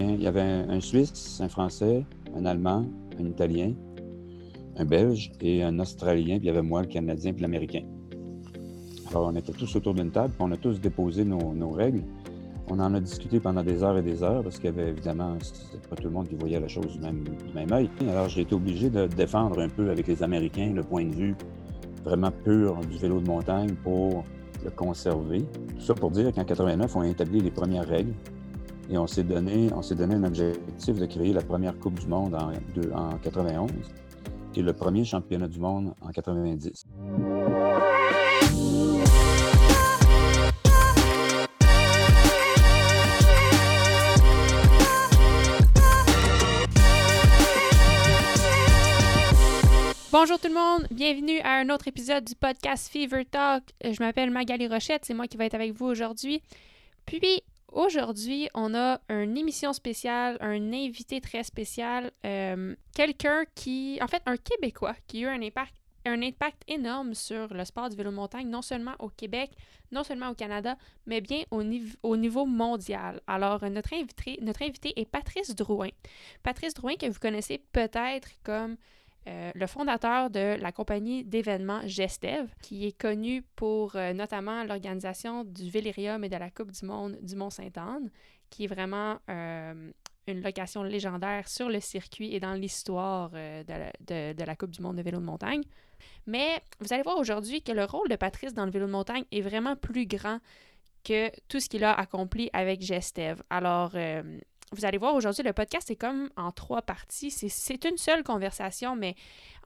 Il y avait un, Suisse, un Français, un Allemand, un Italien, un Belge et un Australien, puis il y avait moi, le Canadien, puis l'Américain. Alors, on était tous autour d'une table, puis on a tous déposé nos, règles. On en a discuté pendant des heures et des heures parce qu'il y avait évidemment, pas tout le monde qui voyait la chose du même, du même œil. Alors, j'ai été obligé de défendre un peu avec les Américains le point de vue vraiment pur du vélo de montagne pour le conserver. Tout ça pour dire qu'en 89, on a établi les premières règles et on s'est donné, donné un objectif de créer la première Coupe du Monde en, en 91 et le premier championnat du monde en 90. Bonjour tout le monde, bienvenue à un autre épisode du podcast Fever Talk. Je m'appelle Magali Rochette, c'est moi qui vais être avec vous aujourd'hui. Puis aujourd'hui, on a une émission spéciale, un invité très spécial, euh, quelqu'un qui, en fait, un Québécois qui a eu un impact, un impact énorme sur le sport du vélo montagne, non seulement au Québec, non seulement au Canada, mais bien au, au niveau mondial. Alors, notre invité, notre invité est Patrice Drouin. Patrice Drouin, que vous connaissez peut-être comme euh, le fondateur de la compagnie d'événements Gestev, qui est connu pour euh, notamment l'organisation du Vélirium et de la Coupe du Monde du Mont-Sainte-Anne, qui est vraiment euh, une location légendaire sur le circuit et dans l'histoire de, la Coupe du Monde de vélo de montagne. Mais vous allez voir aujourd'hui que le rôle de Patrice dans le vélo de montagne est vraiment plus grand que tout ce qu'il a accompli avec Gestev. Alors, vous allez voir aujourd'hui, le podcast est comme en trois parties. C'est une seule conversation, mais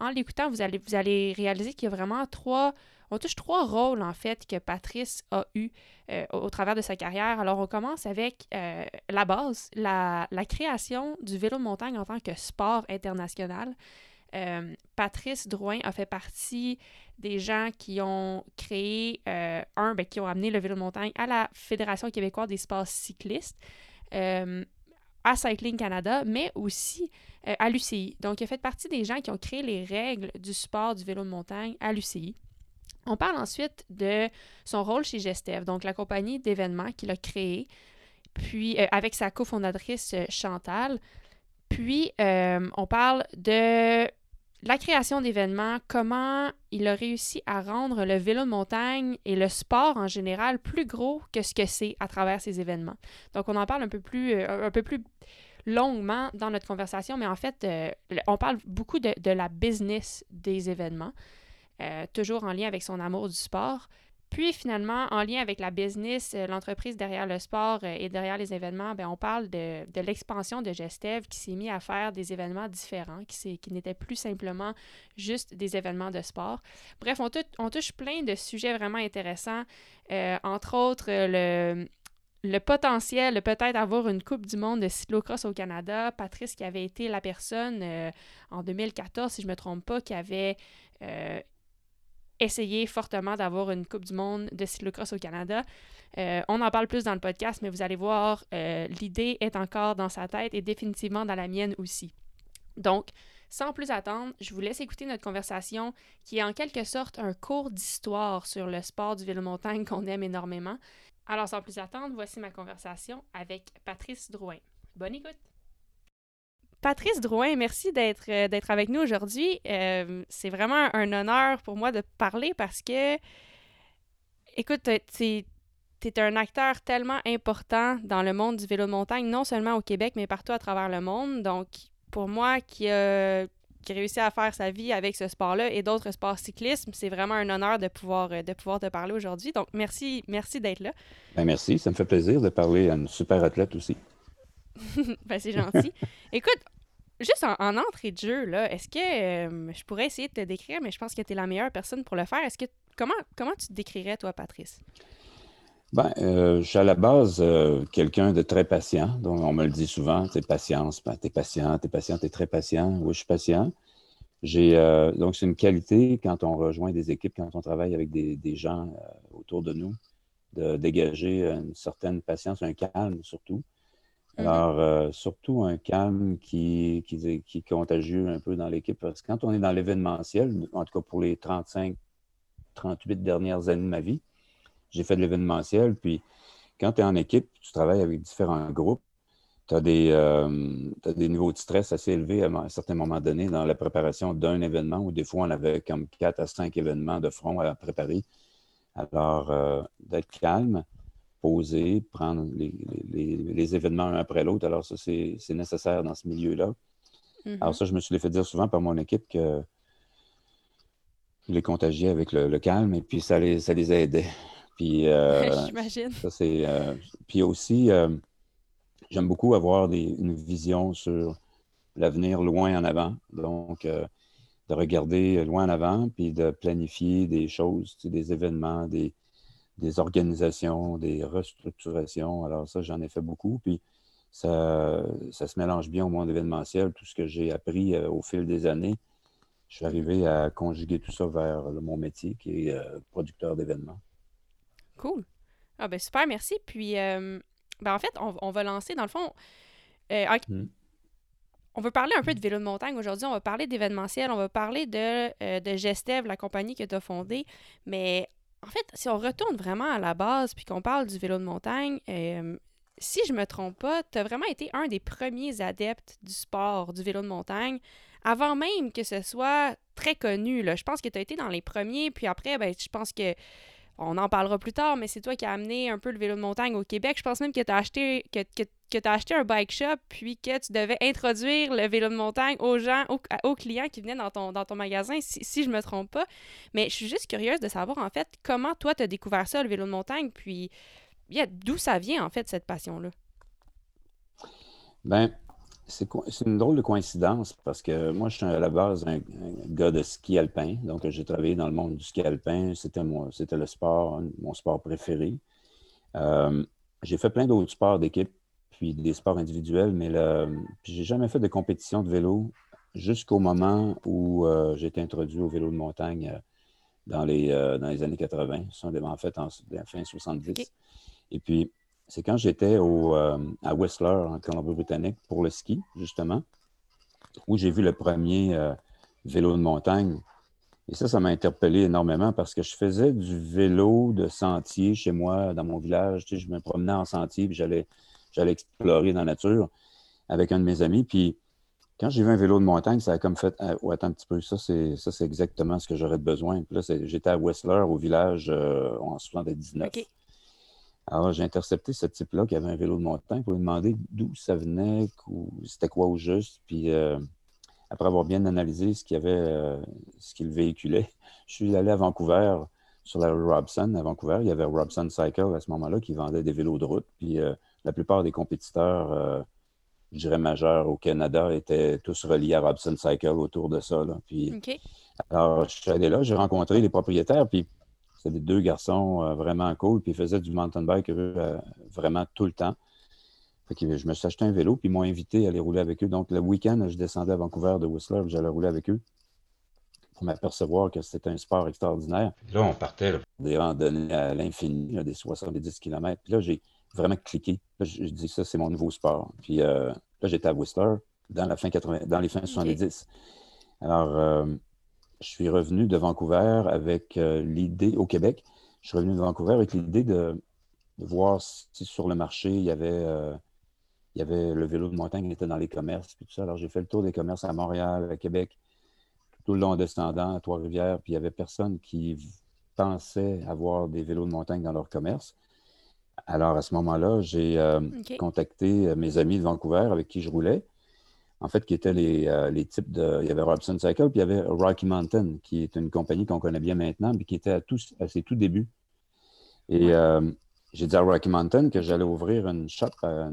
en l'écoutant, vous allez, vous allez réaliser qu'il y a vraiment trois. On touche trois rôles, en fait, que Patrice a eu euh, au, travers de sa carrière. Alors, on commence avec euh, la base, la, création du vélo de montagne en tant que sport international. Euh, Patrice Drouin a fait partie des gens qui ont créé, un, ben, qui ont amené le vélo de montagne à la Fédération québécoise des sports cyclistes à Cycling Canada, mais aussi euh, à l'UCI. Donc, il a fait partie des gens qui ont créé les règles du sport du vélo de montagne à l'UCI. On parle ensuite de son rôle chez Gestev, donc la compagnie d'événements qu'il a créée, puis euh, avec sa cofondatrice euh, Chantal. Puis, on parle de la création d'événements, comment il a réussi à rendre le vélo de montagne et le sport en général plus gros que ce que c'est à travers ces événements. Donc, on en parle un peu plus, euh, un peu plus longuement dans notre conversation, mais en fait, euh, on parle beaucoup de, la business des événements, euh, toujours en lien avec son amour du sport. Puis finalement, en lien avec la business, euh, l'entreprise derrière le sport euh, et derrière les événements, bien, on parle de, l'expansion de Gestev qui s'est mis à faire des événements différents, qui, qui n'étaient plus simplement juste des événements de sport. Bref, on, on touche plein de sujets vraiment intéressants, euh, entre autres le, le potentiel de peut-être avoir une Coupe du monde de cyclocross au Canada. Patrice, qui avait été la personne en 2014, si je ne me trompe pas, qui avait essayer fortement d'avoir une Coupe du Monde de cyclocross au Canada. Euh, on en parle plus dans le podcast, mais vous allez voir, euh, l'idée est encore dans sa tête et définitivement dans la mienne aussi. Donc, sans plus attendre, je vous laisse écouter notre conversation qui est en quelque sorte un cours d'histoire sur le sport du vélo montagne qu'on aime énormément. Alors, sans plus attendre, voici ma conversation avec Patrice Drouin. Bonne écoute! Patrice Drouin, merci d'être euh, avec nous aujourd'hui. Euh, c'est vraiment un honneur pour moi de parler parce que, écoute, tu es un acteur tellement important dans le monde du vélo de montagne, non seulement au Québec, mais partout à travers le monde. Donc, pour moi, qui a, qui réussi à faire sa vie avec ce sport-là et d'autres sports cyclisme, c'est vraiment un honneur de pouvoir, de pouvoir te parler aujourd'hui. Donc, merci, merci d'être là. Ben merci, ça me fait plaisir de parler à une super athlète aussi. ben, c'est gentil. Écoute, juste en, entrée de jeu, là, est-ce que euh, je pourrais essayer de te décrire, mais je pense que tu es la meilleure personne pour le faire. Est-ce que comment, comment tu te décrirais, toi, Patrice? Ben, euh, je suis à la base euh, quelqu'un de très patient. Donc, on me le dit souvent, c'est patience, ben, t'es patient, t'es patient, t'es très patient. Oui, je suis patient. J'ai donc c'est une qualité quand on rejoint des équipes, quand on travaille avec des, des gens autour de nous, de dégager une certaine patience, un calme surtout. Mhm. Alors, euh, surtout un calme qui, qui, qui, est contagieux un peu dans l'équipe. Parce que quand on est dans l'événementiel, en tout cas pour les 35, 38 dernières années de ma vie, j'ai fait de l'événementiel. Puis, quand tu es en équipe, tu travailles avec différents groupes. tu as, des niveaux de stress assez élevés à un certain moment donné dans la préparation d'un événement, où des fois on avait comme quatre à cinq événements de front à préparer. Alors, d'être calme, poser, prendre les, événements un après l'autre. Alors, ça, c'est nécessaire dans ce milieu-là. Alors, mm-hmm. ça, je me suis fait dire souvent par mon équipe que je les contagiais avec le, calme et puis ça les, ça les aidait. Puis, euh, J'imagine. Ça, c'est, euh, puis aussi, euh, j'aime beaucoup avoir une vision sur l'avenir loin en avant. Donc, de regarder loin en avant, puis de planifier des choses, des événements, des, des organisations, des restructurations. Alors ça, j'en ai fait beaucoup. Puis ça, ça se mélange bien au monde événementiel, tout ce que j'ai appris euh, au fil des années. Je suis arrivé à conjuguer tout ça vers mon métier qui est euh, producteur d'événements. Cool. Ah ben super, merci. Puis euh, ben en fait, on, va lancer dans le fond. Hmm. On veut parler un peu de vélo de montagne aujourd'hui. On va parler d'événementiel. On va parler de, de Gestev, la compagnie que tu as fondée. Mais en fait, si on retourne vraiment à la base puis qu'on parle du vélo de montagne, euh, si je me trompe pas, tu as vraiment été un des premiers adeptes du sport, du vélo de montagne, avant même que ce soit très connu. Je pense que tu as été dans les premiers, puis après, ben, je pense que on en parlera plus tard, mais c'est toi qui as amené un peu le vélo de montagne au Québec. Je pense même que tu as acheté un bike shop, puis que tu devais introduire le vélo de montagne aux gens, aux, clients qui venaient dans ton, dans ton magasin, si, si je me trompe pas. Mais je suis juste curieuse de savoir, en fait, comment toi, tu as découvert ça, le vélo de montagne, puis d'où ça vient, en fait, cette passion-là? Ben, c'est une drôle de coïncidence parce que moi, je suis à la base un, gars de ski alpin. Donc, j'ai travaillé dans le monde du ski alpin. C'était le sport, mon sport préféré. Euh, j'ai fait plein d'autres sports d'équipe, puis des sports individuels, mais je j'ai jamais fait de compétition de vélo jusqu'au moment où euh, j'ai été introduit au vélo de montagne euh, dans, les, dans les années 80. Ça, en fait en, fin 70. Et puis, c'est quand j'étais euh, à Whistler, en Colombie-Britannique, pour le ski, justement, où j'ai vu le premier euh, vélo de montagne. Et ça, ça m'a interpellé énormément parce que je faisais du vélo de sentier chez moi, dans mon village. Je me promenais en sentier, puis j'allais, explorer dans la nature avec un de mes amis. Puis quand j'ai vu un vélo de montagne, ça a comme fait ah, attends un petit peu, ça c'est, ça, c'est exactement ce que j'aurais besoin. Puis là, j'étais à Whistler, au village, euh, en 79. Okay. Alors, j'ai intercepté ce type-là qui avait un vélo de montagne pour lui demander d'où ça venait, c'était quoi au juste. Puis, euh, après avoir bien analysé ce qu'il avait, euh, ce qu'il véhiculait, je suis allé à Vancouver, sur la rue Robson, à Vancouver. Il y avait Robson Cycle à ce moment-là qui vendait des vélos de route. Puis, euh, la plupart des compétiteurs, je dirais majeurs au Canada, étaient tous reliés à Robson Cycle autour de ça. Puis, Alors, je suis allé là, j'ai rencontré les propriétaires, puis c'était des deux garçons euh, vraiment cool, puis ils faisaient du mountain bike euh, vraiment tout le temps. je me suis acheté un vélo, puis ils m'ont invité à aller rouler avec eux. Donc, le week-end, je descendais à Vancouver de Whistler, j'allais rouler avec eux pour m'apercevoir que c'était un sport extraordinaire. Là, on partait des randonnées à l'infini, des 70 km. Puis là, j'ai vraiment cliqué. Là, je, dis ça, c'est mon nouveau sport. Puis euh, là, j'étais à Whistler dans, la fin 80, dans les fins 70. Alors, je suis revenu de Vancouver avec euh, l'idée, au Québec, je suis revenu de Vancouver avec l'idée de, voir si sur le marché, il y avait, euh, il y avait le vélo de montagne qui était dans les commerces, puis tout ça. Alors, j'ai fait le tour des commerces à Montréal, à Québec, tout le long descendant, à Trois-Rivières, puis il n'y avait personne qui pensait avoir des vélos de montagne dans leur commerce. Alors, à ce moment-là, j'ai euh, contacté mes amis de Vancouver avec qui je roulais en fait, qui étaient euh, les, types de. Il y avait Robson Cycle, puis il y avait Rocky Mountain, qui est une compagnie qu'on connaît bien maintenant, mais qui était à, tous, à ses tout débuts. Et euh, j'ai dit à Rocky Mountain que j'allais ouvrir une shop, un,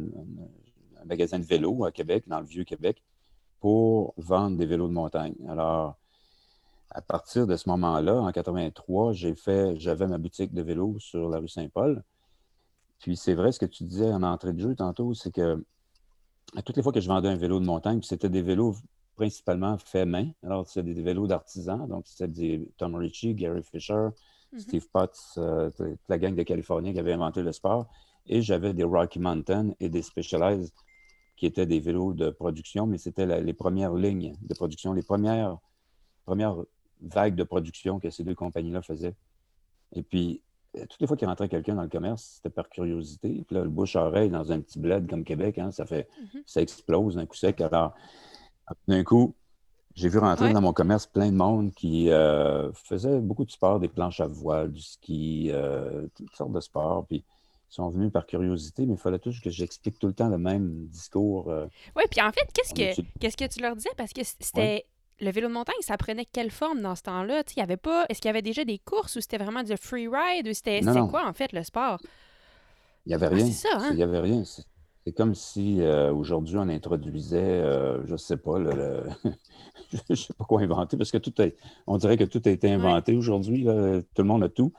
magasin de vélos à Québec, dans le vieux Québec, pour vendre des vélos de montagne. Alors, à partir de ce moment-là, en 83, j'ai fait, j'avais ma boutique de vélos sur la rue Saint-Paul. Puis c'est vrai ce que tu disais en entrée de jeu tantôt, c'est que à toutes les fois que je vendais un vélo de montagne, c'était des vélos principalement faits main. Alors, c'était des vélos d'artisans. Donc, c'était des Tom Ritchie, Gary Fisher, mhm. Steve Potts, euh, la gang de Californie qui avait inventé le sport. Et j'avais des Rocky Mountain et des Specialized qui étaient des vélos de production, mais c'était les premières lignes de production, les premières, premières vagues de production que ces deux compagnies-là faisaient. Et puis, toutes les fois qu'il rentrait quelqu'un dans le commerce, c'était par curiosité. Puis là, le bouche-oreille dans un petit bled comme Québec, hein, ça fait, mm-hmm. ça explose d'un coup sec. Alors, d'un coup, j'ai vu rentrer dans mon commerce plein de monde qui euh, faisait beaucoup de sport, des planches à voile, du ski, euh, toutes sortes de sports. Puis ils sont venus par curiosité, mais il fallait toujours que j'explique tout le temps le même discours. Euh. oui, puis en fait, qu'est-ce que, qu'est-ce que tu leur disais? Parce que c'était. Le vélo de montagne, ça prenait quelle forme dans ce temps-là? Il y avait pas. Est-ce qu'il y avait déjà des courses ou c'était vraiment du free ride ou c'était, quoi en fait le sport? Il n'y avait rien. c'est ça, hein? Il n'y avait rien. C'est comme si euh, aujourd'hui on introduisait, euh, je ne sais pas, le, je ne sais pas quoi inventer, parce que tout est, on dirait que tout a été inventé aujourd'hui. Tout le monde a tout.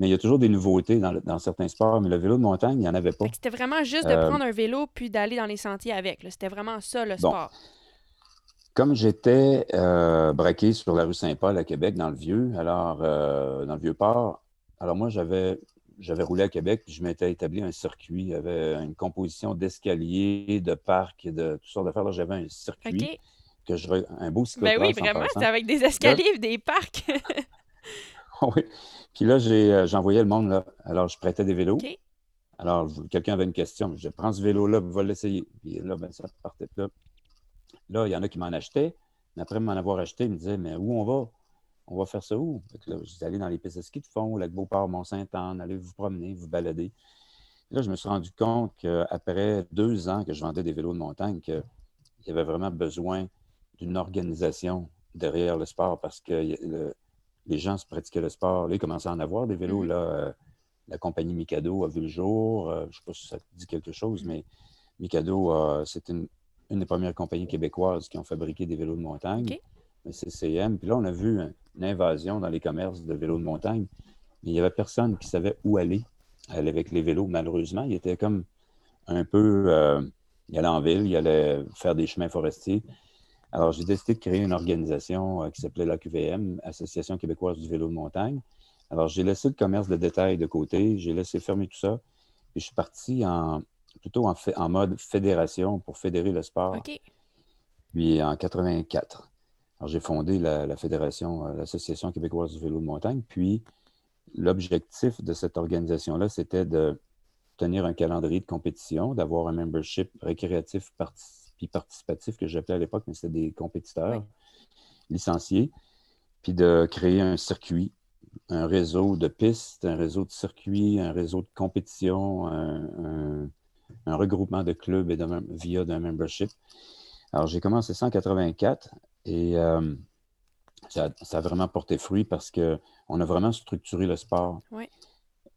Mais il y a toujours des nouveautés dans, certains sports. Mais le vélo de montagne, il n'y en avait pas. C'était vraiment juste de euh, prendre un vélo puis d'aller dans les sentiers avec. C'était vraiment ça le sport. Comme j'étais braqué sur la rue Saint-Paul à Québec, dans le Vieux, alors dans le Vieux-Port, alors moi, j'avais j'avais roulé à Québec, puis je m'étais établi un circuit. Il y avait une composition d'escaliers, de parcs, de toutes sortes d'affaires. Là, j'avais un circuit, que je, un beau cyclocross. Ben oui, vraiment, c'était avec des escaliers des parcs. oui. Puis là, euh, j'envoyais le monde là. Alors, je prêtais des vélos. Alors, quelqu'un avait une question. Je prends ce vélo-là, va l'essayer. Puis là, ben, ça partait là. Là, il y en a qui m'en achetaient. Mais après m'en avoir acheté, ils me disaient Mais où on va? On va faire ça où? là, je suis allé dans les pistes de ski de fond, lac Beauport, Mont-Saint-Anne, allez vous promener, vous balader. là, je me suis rendu compte qu'après deux ans que je vendais des vélos de montagne, qu'il y avait vraiment besoin d'une organisation derrière le sport parce que les gens se pratiquaient le sport. Là, ils commençaient à en avoir des vélos. Mm-hmm. Là, euh, la compagnie Mikado a vu le jour. Euh, je ne sais pas si ça dit quelque chose, mais Mikado, euh, c'est une, des premières compagnies québécoises qui ont fabriqué des vélos de montagne. Le CCM. Puis là, on a vu une invasion dans les commerces de vélos de montagne. Mais il n'y avait personne qui savait où aller, avec les vélos, malheureusement. Il était comme un peu. Euh, il allait en ville, il allait faire des chemins forestiers. Alors, j'ai décidé de créer une organisation euh, qui s'appelait la QVM, Association québécoise du vélo de montagne. Alors, j'ai laissé le commerce de détail de côté, j'ai laissé fermer tout ça. Et je suis parti en, plutôt en, en mode fédération pour fédérer le sport. Puis en 84. Alors, j'ai fondé la, fédération, euh, l'Association québécoise du vélo de montagne. Puis, l'objectif de cette organisation-là, c'était de tenir un calendrier de compétition, d'avoir un membership récréatif puis participatif que j'appelais à l'époque, mais c'était des compétiteurs licenciés, puis de créer un circuit, un réseau de pistes, un réseau de circuits, un réseau de compétition, un, regroupement de clubs et de, via d'un membership. Alors, j'ai commencé ça en 84 et euh, ça, a vraiment porté fruit parce qu'on a vraiment structuré le sport.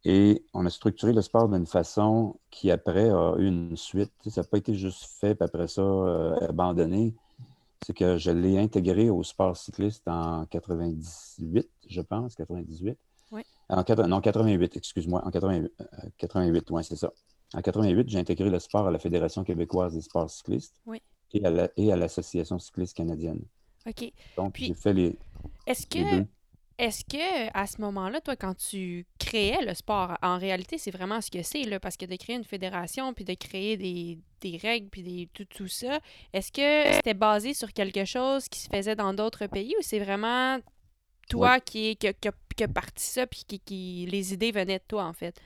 Et on a structuré le sport d'une façon qui, après, a eu une suite. ça n'a pas été juste fait, puis après ça, euh, abandonné. C'est que je l'ai intégré au sport cycliste en 98, je pense, 98. Oui. En, non, 88, excuse-moi. En 88, 88 oui, c'est ça. En 88, j'ai intégré le sport à la Fédération québécoise des sports cyclistes. Oui et à l'Association cycliste canadienne. OK. Donc, j'ai fait les. Est-ce que. Est-ce que à ce moment-là, toi, quand tu créais le sport, en réalité, c'est vraiment ce que c'est, là, parce que de créer une fédération, puis de créer des, des règles, puis des, tout, tout ça, est-ce que c'était basé sur quelque chose qui se faisait dans d'autres pays ou c'est vraiment toi qui, qui, qui, parti ça, puis qui, qui, les idées venaient de toi, en fait?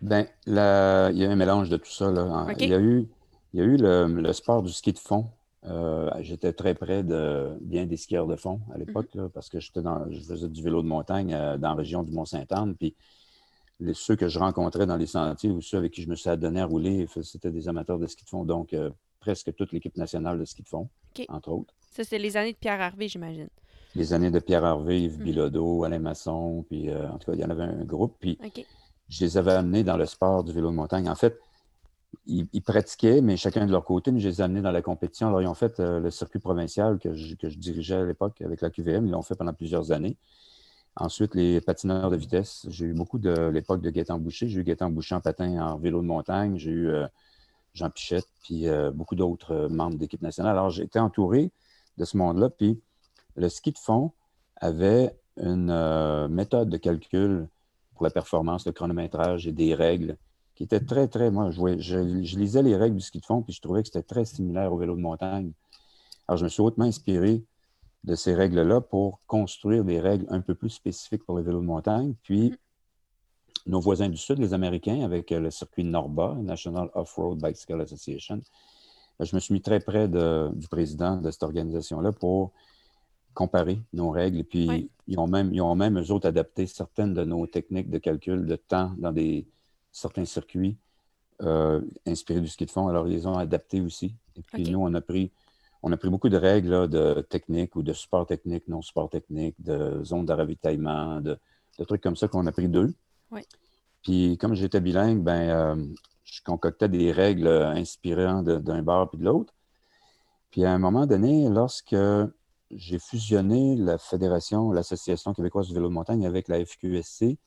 Ben, il y a un mélange de tout ça. Là. Il y a eu il y a eu le, sport du ski de fond. Euh, j'étais très près de bien des skieurs de fond à l'époque, mhm. parce que j'étais dans, je faisais du vélo de montagne euh, dans la région du Mont-Saint-Anne. Puis les, ceux que je rencontrais dans les sentiers ou ceux avec qui je me suis adonné à rouler, c'était des amateurs de ski de fond. Donc, euh, presque toute l'équipe nationale de ski de fond, entre autres. Ça, c'était les années de Pierre Harvey, j'imagine. Les années de Pierre Harvey, Yves mhm. Bilodeau, Alain Masson, puis en tout cas, il y en avait un groupe. Puis je les avais amenés dans le sport du vélo de montagne. En fait, ils, pratiquaient, mais chacun de leur côté, mais je les ai amenés dans la compétition. Alors, ils ont fait euh, le circuit provincial que je, dirigeais à l'époque avec la QVM. Ils l'ont fait pendant plusieurs années. Ensuite, les patineurs de vitesse. J'ai eu beaucoup de l'époque de Gaétan Boucher. J'ai eu Gaétan Boucher en patin en vélo de montagne. J'ai eu euh, Jean Pichette, puis euh, beaucoup d'autres membres d'équipe nationale. Alors, été entouré de ce monde-là. Puis, le ski de fond avait une méthode de calcul la performance, le chronométrage et des règles qui était très, très. Moi, je, lisais les règles du ski de fond, puis je trouvais que c'était très similaire au vélo de montagne. Alors, je me suis hautement inspiré de ces règles-là pour construire des règles un peu plus spécifiques pour le vélo de montagne. Puis, nos voisins du Sud, les Américains, avec le circuit NORBA, National Off-Road Bicycle Association. Je me suis mis très près du président de cette organisation-là pour comparer nos règles. Et puis, ils, ont même, ils ont même, eux autres, adapté certaines de nos techniques de calcul de temps dans des, certains circuits euh, inspirés du ski de fond. Alors, ils les ont adaptés aussi. Et puis, nous, on a pris on a pris beaucoup de règles de technique ou de support technique, non support technique, de zones de ravitaillement, de, trucs comme ça qu'on a pris deux. Puis comme j'étais bilingue, ben, euh, je concoctais des règles inspirant d'un bar puis de l'autre. Puis à un moment donné, lorsque j'ai fusionné la Fédération, l'Association québécoise du vélo de montagne avec la FQSC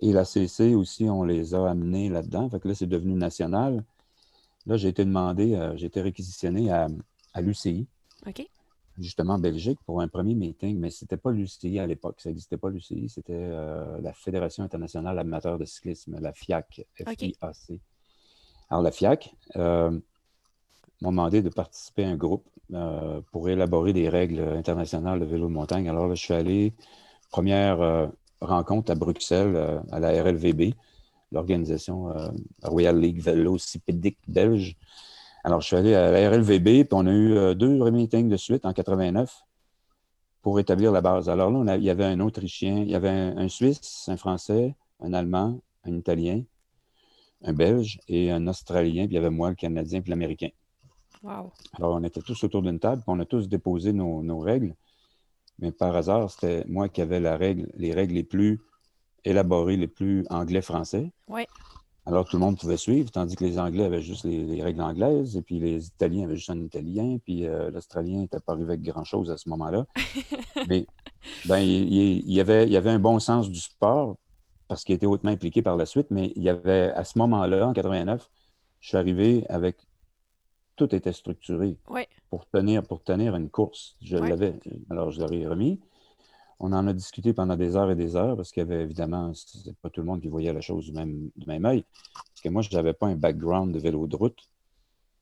et la CC aussi, on les a amenés là-dedans. Fait que là, c'est devenu national. Là, j'ai été demandé, euh, j'ai été réquisitionné à, à l'UCI. Justement en Belgique pour un premier meeting, mais ce n'était pas l'UCI à l'époque. Ça n'existait pas l'UCI, c'était euh, la Fédération internationale amateur de cyclisme, la FIAC, F-I-A-C. Alors, la FIAC euh, m'a demandé de participer à un groupe euh, pour élaborer des règles internationales de vélo de montagne. Alors là, je suis allé, première rencontre à Bruxelles, à la RLVB, l'organisation Royal League Vélocipédique belge. Alors, je suis allé à la RLVB, puis on a eu euh, deux meetings de suite en 89 pour établir la base. Alors là, il y avait un Autrichien, il y avait un, Suisse, un Français, un Allemand, un Italien, un Belge et un Australien, puis il y avait moi, le Canadien, puis l'Américain. Wow. Alors, on était tous autour d'une table, puis on a tous déposé nos, règles. Mais par hasard, c'était moi qui avais la règle, les règles les plus élaborées, les plus anglais-français. Oui. Alors, tout le monde pouvait suivre, tandis que les Anglais avaient juste les, règles anglaises, et puis les Italiens avaient juste un italien, puis euh, l'Australien n'était pas arrivé avec grand-chose à ce moment-là. Mais ben, il, y avait, il y avait un bon sens du sport, parce qu'il était hautement impliqué par la suite, mais il y avait, à ce moment-là, en 89, je suis arrivé avec... Tout était structuré pour, tenir, pour tenir une course. Je l'avais, alors je l'aurais remis. On en a discuté pendant des heures et des heures parce qu'il y avait évidemment, c'est pas tout le monde qui voyait la chose du même, du même œil. Parce que moi, je n'avais pas un background de vélo de route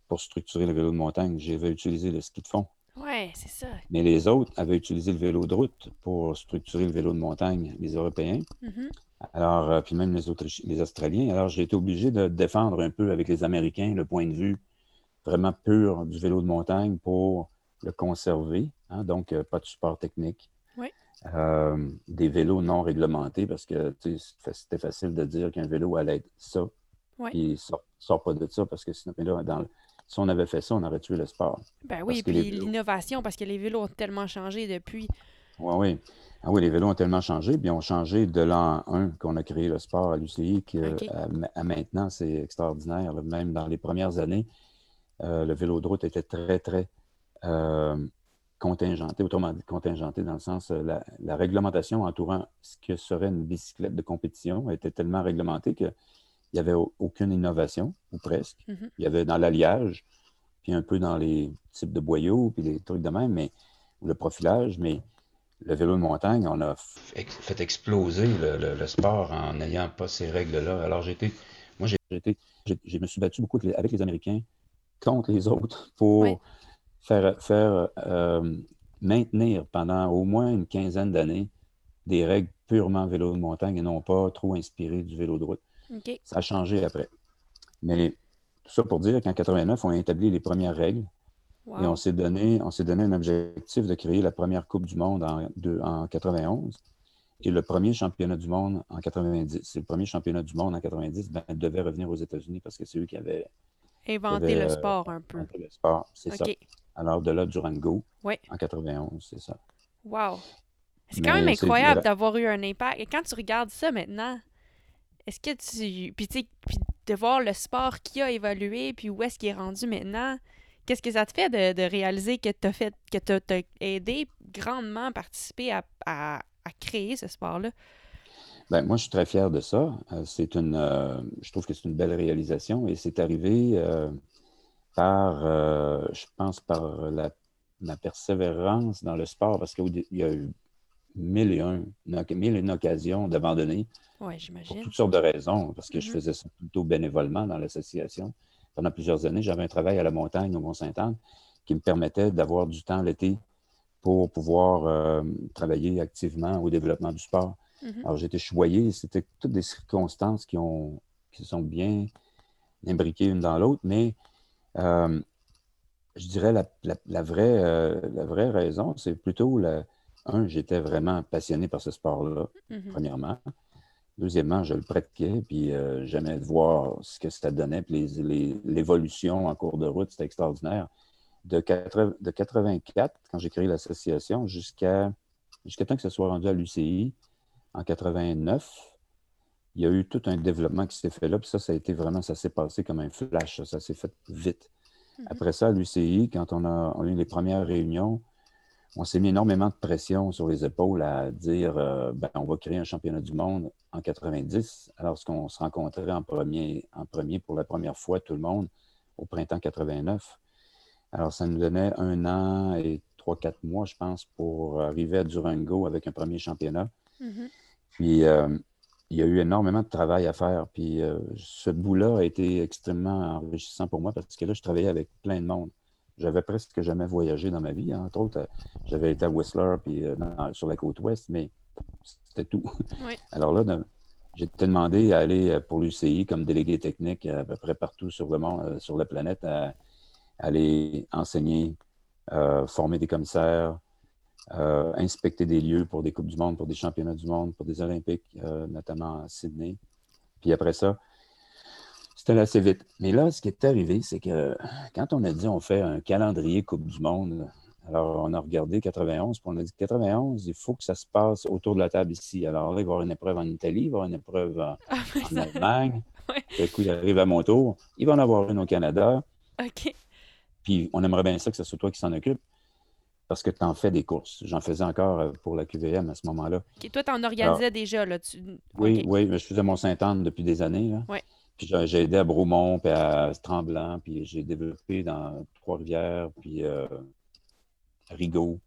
pour structurer le vélo de montagne. J'avais utilisé le ski de fond. Oui, c'est ça. Mais les autres avaient utilisé le vélo de route pour structurer le vélo de montagne, les Européens. Mm-hmm. Alors, euh, puis même les, les Australiens. Alors, j'ai été obligé de défendre un peu avec les Américains le point de vue vraiment pur du vélo de montagne pour le conserver. Hein. donc, euh, pas de support technique, euh, des vélos non réglementés parce que c'était facile de dire qu'un vélo allait être ça. Il ne sort, pas de ça parce que sinon, dans, si on avait fait ça, on aurait tué le sport. Ben oui, puis l'innovation, parce que les vélos ont tellement changé depuis. Oui, oui. Ah oui, les vélos ont tellement changé, puis ils ont changé de l'an 1 qu'on a créé le sport à l'UCI, à, maintenant, c'est extraordinaire. Même dans les premières années, euh, le vélo de route était très, très euh, contingenté, autrement dit contingenté dans le sens, euh, la, la, réglementation entourant ce que serait une bicyclette de compétition était tellement réglementée qu'il n'y avait aucune innovation, ou presque. Mm-hmm. Il y avait dans l'alliage, puis un peu dans les types de boyaux, puis les trucs de même, mais le profilage, mais le vélo de montagne, on a fait exploser le, sport en n'ayant pas ces règles-là. Alors j'ai été, moi j'ai été, je me suis battu beaucoup avec les, Américains contre les autres pour faire, faire euh, maintenir pendant au moins une quinzaine d'années des règles purement vélo de montagne et non pas trop inspirées du vélo de route. Ça a changé après. Mais tout ça pour dire qu'en 89, on a établi les premières règles et on s'est donné, on s'est donné un objectif de créer la première Coupe du Monde en, en 91 et le premier championnat du monde en 90. C'est le premier championnat du monde en 90 ben, devait revenir aux États-Unis parce que c'est eux qui avaient inventé le sport un peu. le sport, c'est ça alors de là Durango en 91, c'est ça. Wow! C'est quand même incroyable d'avoir eu un impact. Et quand tu regardes ça maintenant, est-ce que tu. Puis, puis de voir le sport qui a évolué, puis où est-ce qu'il est rendu maintenant, qu'est-ce que ça te fait de, réaliser que tu as fait que tu as, aidé grandement à participer à, créer ce sport-là? Ben, moi, je suis très fier de ça. Euh, c'est une, euh, je trouve que c'est une belle réalisation et c'est arrivé euh, par, euh, je pense, par la, persévérance dans le sport, parce qu'il y a eu mille et, un, mille et une occasions d'abandonner. Oui, j'imagine. Pour toutes sortes de raisons, parce que je mm-hmm. faisais ça plutôt bénévolement dans l'association. Pendant plusieurs années, j'avais un travail à la montagne au Mont-Saint-Anne qui me permettait d'avoir du temps l'été pour pouvoir travailler activement au développement du sport. Mhm. Alors, j'ai été choyé. C'était toutes des circonstances qui, ont, qui sont bien imbriquées une dans l'autre, mais euh, je dirais la, la- la vraie, euh, la vraie raison, c'est plutôt, la, un, j'étais vraiment passionné par ce sport-là, Mhm. premièrement. Deuxièmement, je le pratiquais, puis euh, j'aimais voir ce que ça donnait, puis les- les- l'évolution en cours de route, c'était extraordinaire. De, 80 de 84, quand j'ai créé l'association, jusqu'à jusqu'à temps que ça soit rendu à l'UCI, en 89, il y a eu tout un développement qui s'est fait là, puis ça, ça a été vraiment, ça s'est passé comme un flash, ça, ça s'est fait vite. Mhm. Après ça, à l'UCI, quand on a, on a eu les premières réunions, on s'est mis énormément de pression sur les épaules à dire euh, ben, on va créer un championnat du monde en 90, alors qu'on se rencontrait en premier, en premier pour la première fois, tout le monde, au printemps 89. Alors, ça nous donnait un an et trois, quatre mois, je pense, pour arriver à Durango avec un premier championnat. Mhm. Puis, euh, il y a eu énormément de travail à faire. Puis, euh, ce bout-là a été extrêmement enrichissant pour moi parce que là, je travaillais avec plein de monde. J'avais presque jamais voyagé dans ma vie. hein. Entre autres, j'avais été à Whistler puis euh, dans- sur la côte ouest, mais c'était tout. Oui. Alors là, de- j'ai été demandé à aller pour l'UCI comme délégué technique à peu près partout sur le monde, sur la planète, à, à aller enseigner, euh, former des commissaires, euh, inspecter des lieux pour des Coupes du Monde, pour des championnats du monde, pour des Olympiques, euh, notamment à Sydney. Puis après ça, c'était assez vite. Mais là, ce qui est arrivé, c'est que quand on a dit on fait un calendrier Coupe du Monde, alors on a regardé 91, puis on a dit 91, il faut que ça se passe autour de la table ici. Alors là, il va y avoir une épreuve en Italie, il va y avoir une épreuve en, Ah, en Allemagne. Puis, coup, il arrive à mon tour. Il va en avoir une au Canada. OK. Puis on aimerait bien ça que ce soit toi qui s'en occupe parce que tu en fais des courses. J'en faisais encore euh, pour la QVM à ce moment-là. OK. Toi, t'en organisais déjà, là. Tu... Oui, oui, mais je faisais mon Saint-Anne depuis des années. là. Ouais. Puis j'ai aidé à Bromont, puis à Tremblant, puis j'ai développé dans Trois-Rivières, puis euh, Rigaud.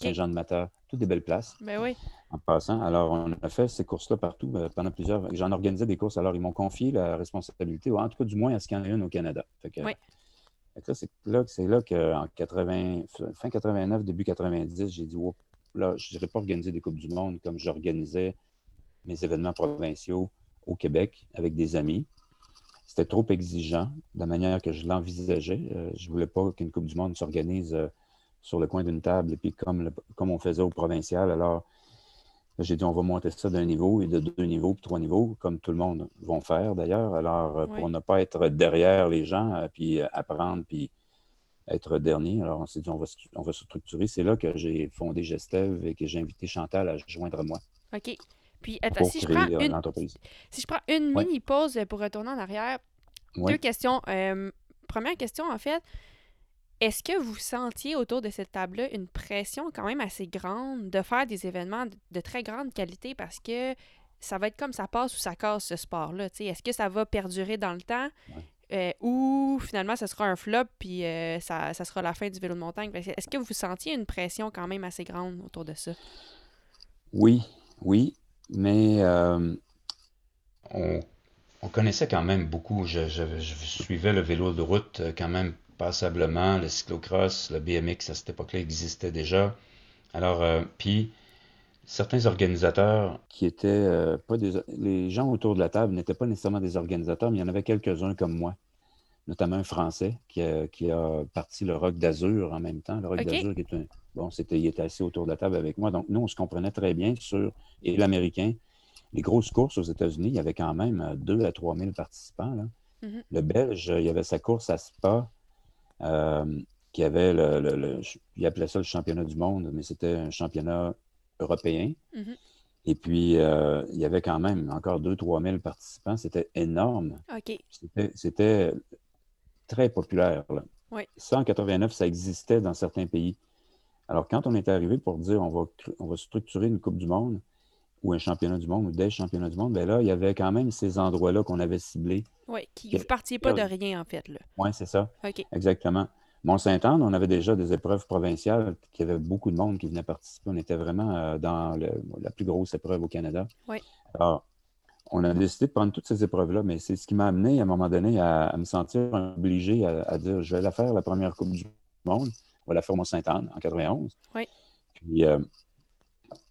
Saint-Jean-de-Mata, toutes des belles places Ben oui. en passant. Alors, on a fait ces courses-là partout euh, pendant plusieurs. J'en organisais des courses. Alors, ils m'ont confié la responsabilité, ou en tout cas, du moins, à ce qu'il y en ait une au Canada. Fait que, Oui. C'est là, qu'en 80, fin 89, début 90, j'ai dit, Oh, là, je n'irai pas organiser des Coupes du Monde comme j'organisais mes événements provinciaux au Québec avec des amis. C'était trop exigeant de la manière que je l'envisageais. Euh, je ne voulais pas qu'une Coupe du Monde s'organise euh, sur le coin d'une table et puis comme, comme on faisait au provincial. Alors, j'ai dit, on va monter ça d'un niveau et de deux niveaux puis trois niveaux, comme tout le monde va faire d'ailleurs. Alors, euh, pour ne pas être derrière les gens, euh, puis euh, apprendre, puis être dernier. Alors, on s'est dit, on va, se- on va se structurer. C'est là que j'ai fondé Gestev et que j'ai invité Chantal à joindre moi OK. Puis, attends, si je prends une, si je prends une Ouais. mini-pause pour retourner en arrière, deux questions. Euh, première question, en fait. Est-ce que vous sentiez autour de cette table-là une pression quand même assez grande de faire des événements de, très grande qualité parce que ça va être comme ça passe ou ça casse ce sport-là? Est-ce que ça va perdurer dans le temps euh, ou finalement ça sera un flop puis euh, ça, ça sera la fin du vélo de montagne? Est-ce que vous sentiez une pression quand même assez grande autour de ça? Oui, oui, mais euh, on, on connaissait quand même beaucoup. Je, je- je suivais le vélo de route quand même passablement, le cyclocross, le BMX à cette époque-là existait déjà. Alors, euh, puis certains organisateurs qui étaient euh, pas des... Les gens autour de la table n'étaient pas nécessairement des organisateurs, mais il y en avait quelques-uns comme moi, notamment un Français qui a, qui a parti le Rock d'Azur en même temps. Le Rock d'Azur qui est un... Bon, c'était, il était assis autour de la table avec moi. Donc, nous, on se comprenait très bien sur... Et l'Américain, les grosses courses aux États-Unis, il y avait quand même euh, 2 à 3 000 participants. là. Mhm. Le Belge, il y avait sa course à Spa, qui avait le, le- le- il appelait ça le championnat du monde, mais c'était un championnat européen. Mhm. Et puis, euh, il y avait quand même encore 2-3 000 participants. C'était énorme. C'était, très populaire. là. Oui. Ça, en 89, ça existait dans certains pays. Alors, quand on est arrivé pour dire on va, on va structurer une Coupe du Monde ou un championnat du monde ou des championnats du monde, bien là, il y avait quand même ces endroits-là qu'on avait ciblés. Oui, qui vous partiez pas de rien, en fait. Oui, c'est ça. OK. Exactement. Mont-Saint-Anne, on avait déjà des épreuves provinciales, qui avait beaucoup de monde qui venait participer. On était vraiment euh, dans le- la plus grosse épreuve au Canada. Oui. Alors, on a décidé de prendre toutes ces épreuves-là, mais c'est ce qui m'a amené à un moment donné à, à me sentir obligé à, à dire je vais la faire la première Coupe du Monde. On va la faire au Mont-Saint-Anne en 91. Oui. Puis, euh,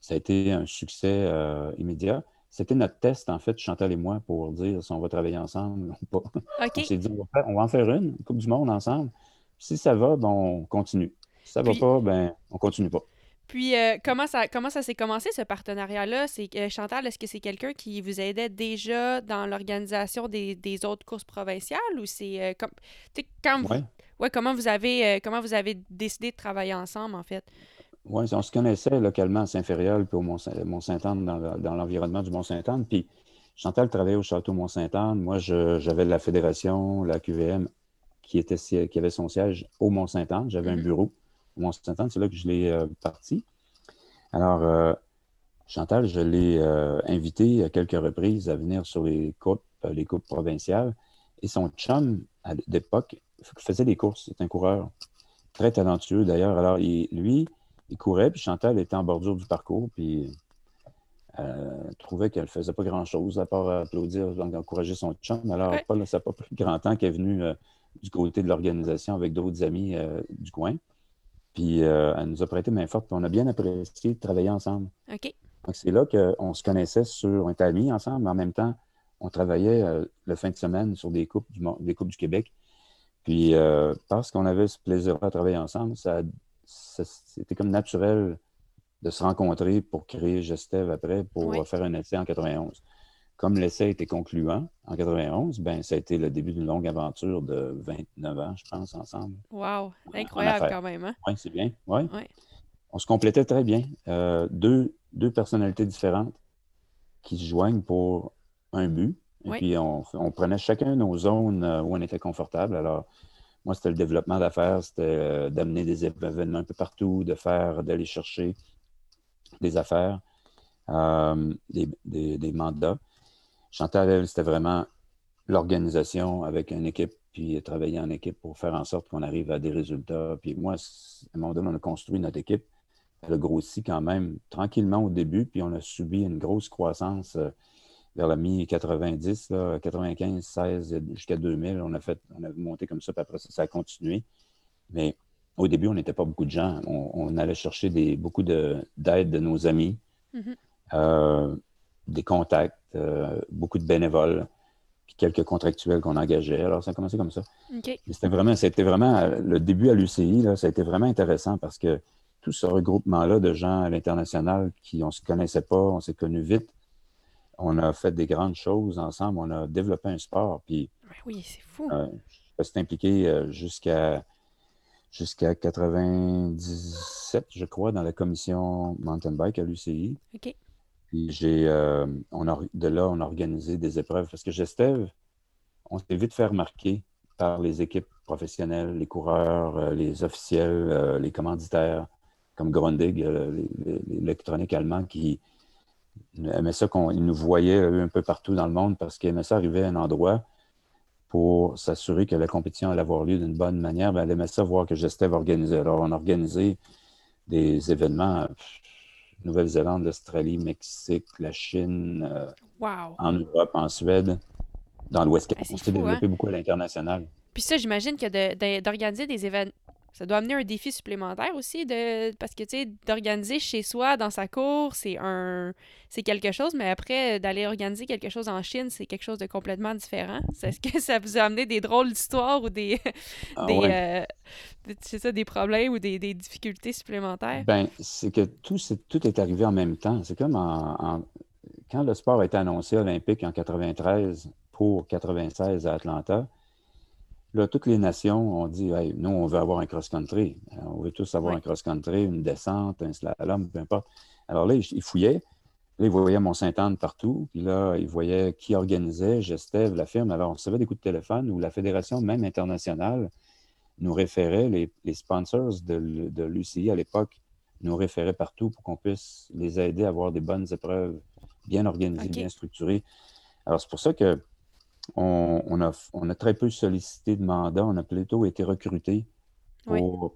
ça a été un succès euh, immédiat. C'était notre test, en fait, Chantal et moi, pour dire si on va travailler ensemble ou pas. On s'est dit, on va, en faire une, une Coupe du Monde ensemble. Si ça va, ben, on continue. Si ça ne va pas, ben, on continue pas. Puis, euh, comment ça, comment ça s'est commencé, ce partenariat-là? C'est euh, Chantal, est-ce que c'est quelqu'un qui vous aidait déjà dans l'organisation des, autres courses provinciales ou c'est euh, comme quand ouais. comment vous avez comment vous avez décidé de travailler ensemble en fait? Oui, on se connaissait localement à Saint-Fériol puis au Mont-Saint-Anne, dans l'environnement du Mont-Saint-Anne. Puis Chantal travaillait au château Mont-Saint-Anne. Moi, j'avais la fédération, la QVM, qui, était, qui avait son siège au Mont-Saint-Anne. J'avais un mm-hmm. bureau Mont-Saint-Anne. C'est là que je l'ai euh, parti. Alors, euh, Chantal, je l'ai euh, invité à quelques reprises à venir sur les coupes, les coupes provinciales. Et son chum, d'époque, faisait des courses. C'est un coureur très talentueux, d'ailleurs. Alors, lui, il courait, puis Chantal était en bordure du parcours, puis elle trouvait qu'elle ne faisait pas grand-chose à part applaudir, encourager son chum. Alors, Paul, ça n'a pas pris grand temps qu'elle est venue du côté de l'organisation avec d'autres amis du coin. Puis euh, elle nous a prêté main forte, puis on a bien apprécié de travailler ensemble. OK. Donc c'est là qu'on se connaissait sur. On était amis ensemble, mais en même temps, on travaillait euh, le fin de semaine sur des coupes du, des coupes du Québec. Puis euh, parce qu'on avait ce plaisir à travailler ensemble, ça, c'était comme naturel de se rencontrer pour créer Gestev après, pour faire un essai en 91 comme l'essai était concluant en 91, ben, ça a été le début d'une longue aventure de 29 ans, je pense, ensemble. Wow! Incroyable quand même. Hein? Oui, c'est bien. Ouais. On se complétait très bien. Euh, deux, deux, personnalités différentes qui se joignent pour un but. Et puis, on, prenait chacun nos zones euh, où on était confortable. Alors, moi, c'était le développement d'affaires, c'était euh, d'amener des événements un peu partout, de faire, d'aller chercher des affaires, des, des mandats. Chantal, c'était vraiment l'organisation avec une équipe, puis travailler en équipe pour faire en sorte qu'on arrive à des résultats. Puis moi, à un moment donné, on a construit notre équipe. Elle a grossi quand même tranquillement au début, puis on a subi une grosse croissance euh, vers la mi-90, 95, 16 jusqu'à 2000. On a fait, on a monté comme ça, puis après ça, ça a continué. Mais au début, on n'était pas beaucoup de gens. On, allait chercher des, beaucoup d'aide de, nos amis. Mm-hmm. Euh, des contacts, euh, beaucoup de bénévoles, puis quelques contractuels qu'on engageait. Alors, ça a commencé comme ça. C'était vraiment, c'était vraiment le début à l'UCI, ça a été vraiment intéressant parce que tout ce regroupement-là de gens à l'international qui on ne se connaissait pas, on s'est connus vite. On a fait des grandes choses ensemble, on a développé un sport. Puis, oui, c'est fou. Euh, je suis impliqué euh, jusqu'à jusqu'à 97, je crois, dans la commission mountain bike à l'UCI. OK. Puis j'ai, euh, on de là, on a organisé des épreuves parce que Gestev, on s'est vite fait remarquer par les équipes professionnelles, les coureurs, les officiels, les commanditaires, comme Grundig, l'électronique allemand, qui aimait ça nous voyait un peu partout dans le monde parce qu'il aimait ça arriver à un endroit pour s'assurer que la compétition allait avoir lieu d'une bonne manière. Ben, elle aimait ça voir que Gestev organisait. Alors, on a organisé des événements Nouvelle-Zélande, l'Australie, Mexique, la Chine, euh, en Europe, en Suède, dans l'Ouest. Ah, on s'est développé hein? beaucoup à l'international. Puis ça, j'imagine que d'organiser des événements, ça doit amener un défi supplémentaire aussi, de, parce que, tu sais, d'organiser chez soi, dans sa cour, c'est un c'est quelque chose, mais après, d'aller organiser quelque chose en Chine, c'est quelque chose de complètement différent. Est-ce que ça vous a amené des drôles d'histoires ou des, ah euh, ça, des problèmes ou des, difficultés supplémentaires? Ben, c'est que tout, est, tout est arrivé en même temps. C'est comme en, quand le sport a été annoncé olympique en 93 pour 96 à Atlanta, Là, toutes les nations ont dit nous, on veut avoir un cross-country. Euh, on veut tous avoir un cross-country, une descente, un slalom, peu importe. Alors là, ils fouillaient. Là, ils voyaient Mont-Saint-Anne partout. Puis là, ils voyaient qui organisait, Gestev, la firme. Alors, on recevait des coups de téléphone où la fédération, même internationale, nous référait, les, sponsors de, de l'UCI à l'époque, nous référaient partout pour qu'on puisse les aider à avoir des bonnes épreuves bien organisées, bien structurées. Alors, c'est pour ça que on, a, très peu sollicité de mandats. On a plutôt été recrutés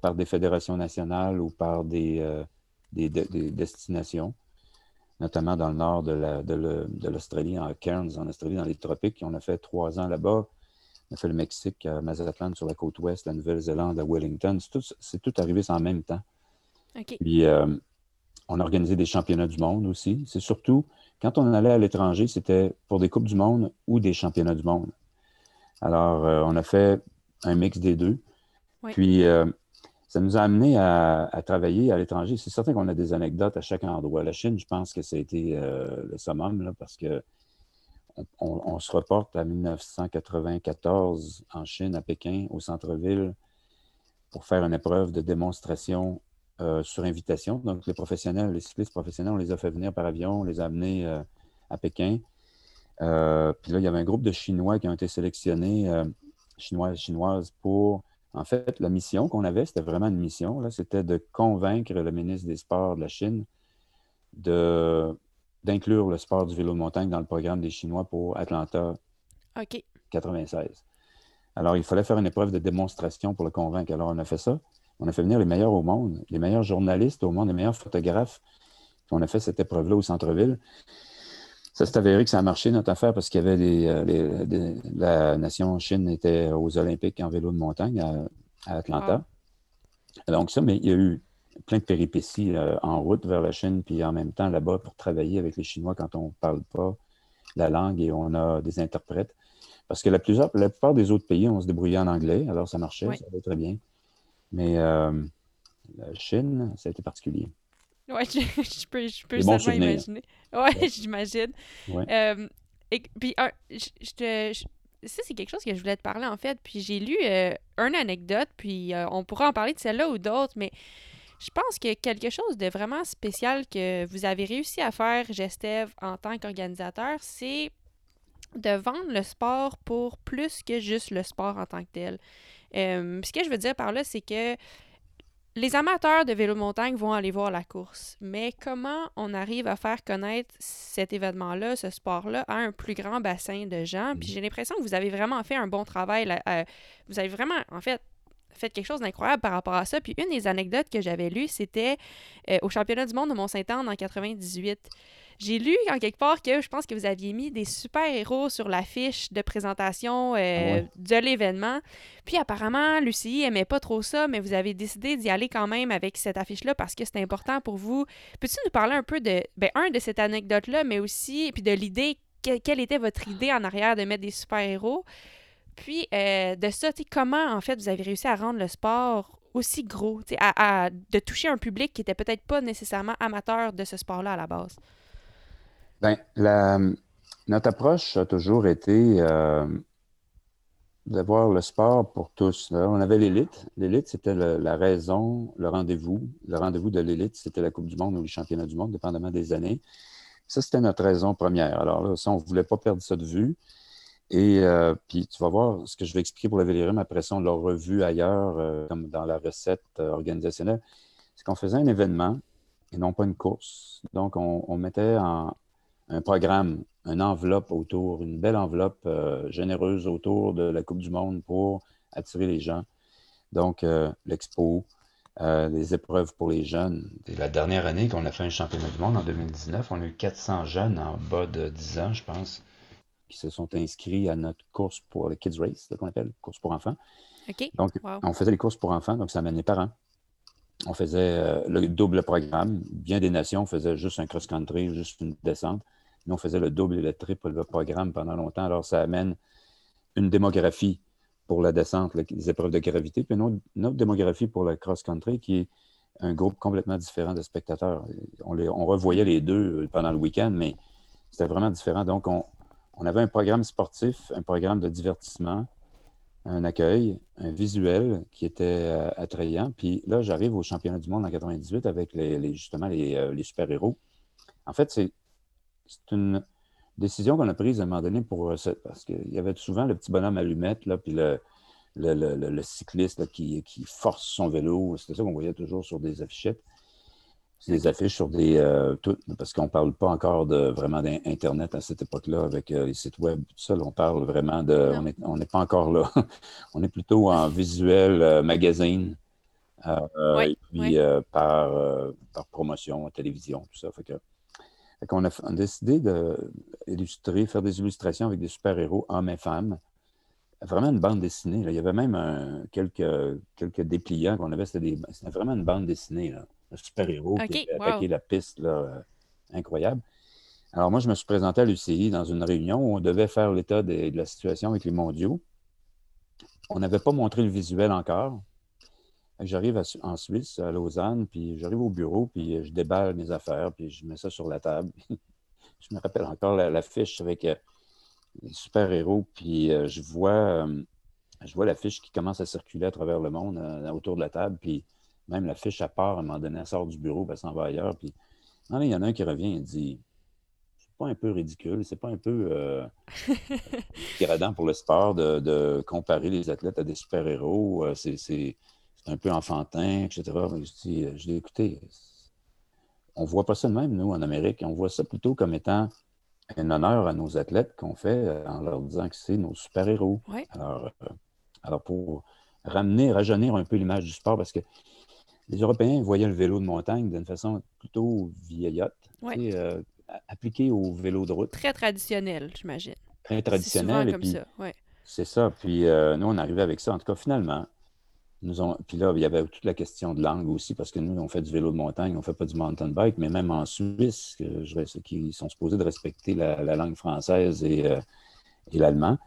par des fédérations nationales ou par des, euh, destinations, notamment dans le nord de l'Australie, en Cairns, en Australie, dans les tropiques. On a fait trois ans là-bas. On a fait le Mexique, à Mazatlan, sur la côte ouest, la Nouvelle-Zélande, à Wellington. C'est tout, arrivé en même temps. Puis, euh, on a organisé des championnats du monde aussi. C'est surtout, quand on allait à l'étranger, c'était pour des Coupes du monde ou des championnats du monde. Alors, euh, on a fait un mix des deux. Puis, euh, ça nous a amené à, travailler à l'étranger. C'est certain qu'on a des anecdotes à chaque endroit. La Chine, je pense que ça a été euh, le summum, là, parce que on, se reporte à 1994 en Chine, à Pékin, au centre-ville, pour faire une épreuve de démonstration euh, sur invitation. Donc, les professionnels, les cyclistes professionnels, on les a fait venir par avion, on les a amenés euh, à Pékin. Euh, puis là, il y avait un groupe de Chinois qui ont été sélectionnés, Chinois Chinoises, pour. En fait, la mission qu'on avait, c'était vraiment une mission. Là, c'était de convaincre le ministre des Sports de la Chine d'inclure le sport du vélo de montagne dans le programme des Chinois pour Atlanta OK. 96. Alors, il fallait faire une épreuve de démonstration pour le convaincre. Alors, on a fait ça. On a fait venir les meilleurs au monde, les meilleurs journalistes au monde, les meilleurs photographes. on a fait cette épreuve-là au centre-ville. Ça s'est avéré que ça a marché, notre affaire, parce qu'il y avait des, euh, la nation Chine était aux Olympiques en vélo de montagne à, Atlanta. Donc ça, mais il y a eu plein de péripéties euh, en route vers la Chine, puis en même temps là-bas pour travailler avec les Chinois quand on ne parle pas la langue et on a des interprètes. Parce que la, la plupart des autres pays, on se débrouillait en anglais, alors ça marchait, ça allait très bien. Mais euh, la Chine, ça a été particulier. Oui, je, peux, je peux seulement imaginer. Oui, j'imagine. Euh, et puis, je, ça, c'est quelque chose que je voulais te parler, en fait. Puis j'ai lu euh, une anecdote, puis on pourra en parler de celle-là ou d'autres, mais je pense que quelque chose de vraiment spécial que vous avez réussi à faire, Gestev, en tant qu'organisateur, c'est de vendre le sport pour plus que juste le sport en tant que tel. Euh, ce que je veux dire par là, c'est que les amateurs de vélo montagne vont aller voir la course, mais comment on arrive à faire connaître cet événement-là, ce sport-là, à un plus grand bassin de gens? Puis mm. j'ai l'impression que vous avez vraiment fait un bon travail. Euh, vous avez vraiment, en fait, fait quelque chose d'incroyable par rapport à ça. Puis une des anecdotes que j'avais lues, c'était euh, au championnat du monde de Mont-Saint-Anne en 98. J'ai lu en quelque part que je pense que vous aviez mis des super-héros sur l'affiche de présentation euh, ah de l'événement. Puis apparemment, Lucie aimait pas trop ça, mais vous avez décidé d'y aller quand même avec cette affiche-là parce que c'était important pour vous. Peux-tu nous parler un peu de, ben, un, de cette anecdote-là, mais aussi, puis de l'idée, quelle était votre idée en arrière de mettre des super-héros? Puis euh, de ça, comment en fait vous avez réussi à rendre le sport aussi gros, à, de toucher un public qui n'était peut-être pas nécessairement amateur de ce sport-là à la base? Bien, notre approche a toujours été euh, d'avoir le sport pour tous. on avait l'élite. L'élite, c'était la raison, le rendez-vous. Le rendez-vous de l'élite, c'était la Coupe du Monde ou les championnats du monde, dépendamment des années. Ça, c'était notre raison première. Alors là, ça, on ne voulait pas perdre ça de vue. Et euh, puis, tu vas voir ce que je vais expliquer pour la Vélirium. Après ça, on l'a revu ailleurs, euh, comme dans la recette organisationnelle. C'est qu'on faisait un événement et non pas une course. Donc, on mettait en, un programme, une enveloppe autour, une belle enveloppe euh, généreuse autour de la Coupe du Monde pour attirer les gens. Donc, euh, l'expo, euh, les épreuves pour les jeunes. C'est la dernière année qu'on a fait un championnat du monde en 2019. On a eu 400 jeunes en bas de 10 ans, je pense, qui se sont inscrits à notre course pour le Kids Race, qu'on appelle, course pour enfants. Donc, on faisait les courses pour enfants, donc ça amène les parents. On faisait le double programme. Bien des nations faisaient juste un cross-country, juste une descente. Nous, on faisait le double et le triple programme pendant longtemps. Alors, ça amène une démographie pour la descente, les épreuves de gravité, puis une autre, démographie pour le cross-country qui est un groupe complètement différent de spectateurs. On, on revoyait les deux euh, pendant le week-end, mais c'était vraiment différent. Donc, on, avait un programme sportif, un programme de divertissement, un accueil, un visuel qui était euh, attrayant. Puis là, j'arrive au championnat du monde en 98 avec les, justement les, euh, les super-héros. En fait, c'est une décision qu'on a prise à un moment donné pour. Euh, parce qu'il y avait souvent le petit bonhomme allumette, là, puis le, cycliste qui, force son vélo. C'était ça qu'on voyait toujours sur des affichettes. Des affiches sur des. Euh, parce qu'on ne parle pas encore de vraiment d'Internet à cette époque-là avec euh, les sites web, tout ça. on parle vraiment de. On n'est pas encore là. on est plutôt en visuel magazine. et puis par, par promotion, télévision, tout ça. Fait que, on a, décidé d'illustrer, faire des illustrations avec des super-héros, hommes et femmes. Vraiment une bande dessinée. Il y avait même quelques, quelques dépliants qu'on avait. C'était vraiment une bande dessinée. Super-héros qui a attaqué la piste, là, incroyable. Alors, moi, je me suis présenté à l'UCI dans une réunion où on devait faire l'état de, la situation avec les mondiaux. On n'avait pas montré le visuel encore. J'arrive en Suisse, à Lausanne, puis j'arrive au bureau, puis je déballe mes affaires, puis je mets ça sur la table. je me rappelle encore la, fiche avec euh, les super-héros, puis euh, je vois, euh, je vois la fiche qui commence à circuler à travers le monde autour de la table, puis même la fiche à part, à un moment donné, elle sort du bureau, elle s'en va ailleurs, puis il y en a un qui revient et dit C'est pas un peu ridicule, c'est pas un peu euh, pour le sport de, comparer les athlètes à des super-héros, c'est un peu enfantin, etc. Je dis Je l'ai écouté, on voit pas ça de même, nous, en Amérique. On voit ça plutôt comme étant un honneur à nos athlètes qu'on fait euh, en leur disant que c'est nos super-héros. Alors, euh, alors, pour ramener, rajeunir un peu l'image du sport, parce que les Européens voyaient le vélo de montagne d'une façon plutôt vieillotte, euh, appliquée au vélo de route. Très traditionnel, j'imagine. Très traditionnel. Ça, C'est ça. Puis nous, on arrivait avec ça. En tout cas, finalement, puis là, il y avait toute la question de langue aussi, parce que nous, on fait du vélo de montagne, on ne fait pas du mountain bike, mais même en Suisse, que je, qui sont supposés de respecter la, langue française euh, et, l'allemand,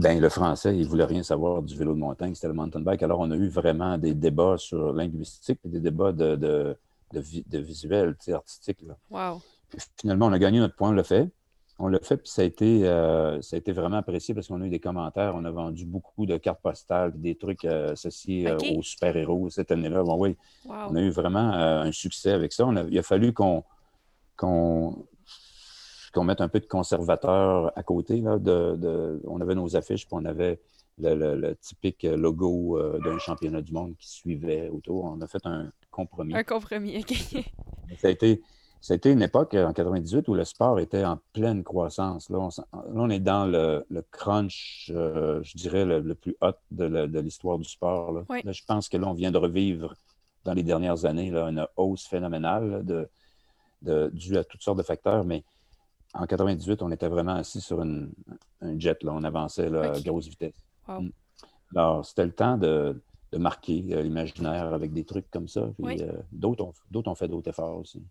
ben le français, il ne voulait rien savoir du vélo de montagne, c'était le mountain bike. Alors, on a eu vraiment des débats sur linguistique et des débats de, de, de, visuel, artistique. Wow. finalement, on a gagné notre point, on l'a fait. On l'a fait, puis ça a, été, euh, ça a été vraiment apprécié parce qu'on a eu des commentaires. On a vendu beaucoup de cartes postales, des trucs euh, associés euh, aux super-héros cette année-là. Bon, oui, on a eu vraiment un succès avec ça. il a fallu qu'on qu'on mette un peu de conservateur à côté. de, on avait nos affiches, puis on avait le, typique logo d'un championnat du monde qui suivait autour. On a fait un compromis. Un compromis, OK. ça a été c'était une époque, en 98, où le sport était en pleine croissance. Là, on, est dans le, crunch, euh, je dirais, le, plus hot de l'histoire du sport. Là. je pense que là, on vient de revivre, dans les dernières années, une hausse phénoménale de, de, due à toutes sortes de facteurs. Mais en 98, on était vraiment assis sur un jet. Là. On avançait à grosse vitesse. Mm. Alors, c'était le temps de, marquer euh, l'imaginaire avec des trucs comme ça. Puis, euh, d'autres ont fait d'autres efforts aussi.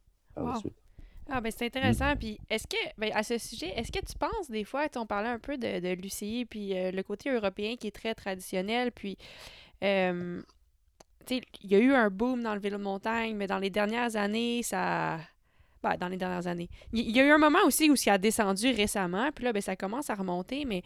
Ah, ben c'est intéressant. Puis, est-ce que, ben, à ce sujet, est-ce que tu penses des fois, on parlait un peu de, de l'UCI, puis euh, le côté européen qui est très traditionnel, puis, il y a eu un boom dans le vélo de montagne, mais dans les dernières années, ça. Ben, dans les dernières années. Il y, a eu un moment aussi où ça a descendu récemment, puis là, ben, ça commence à remonter, mais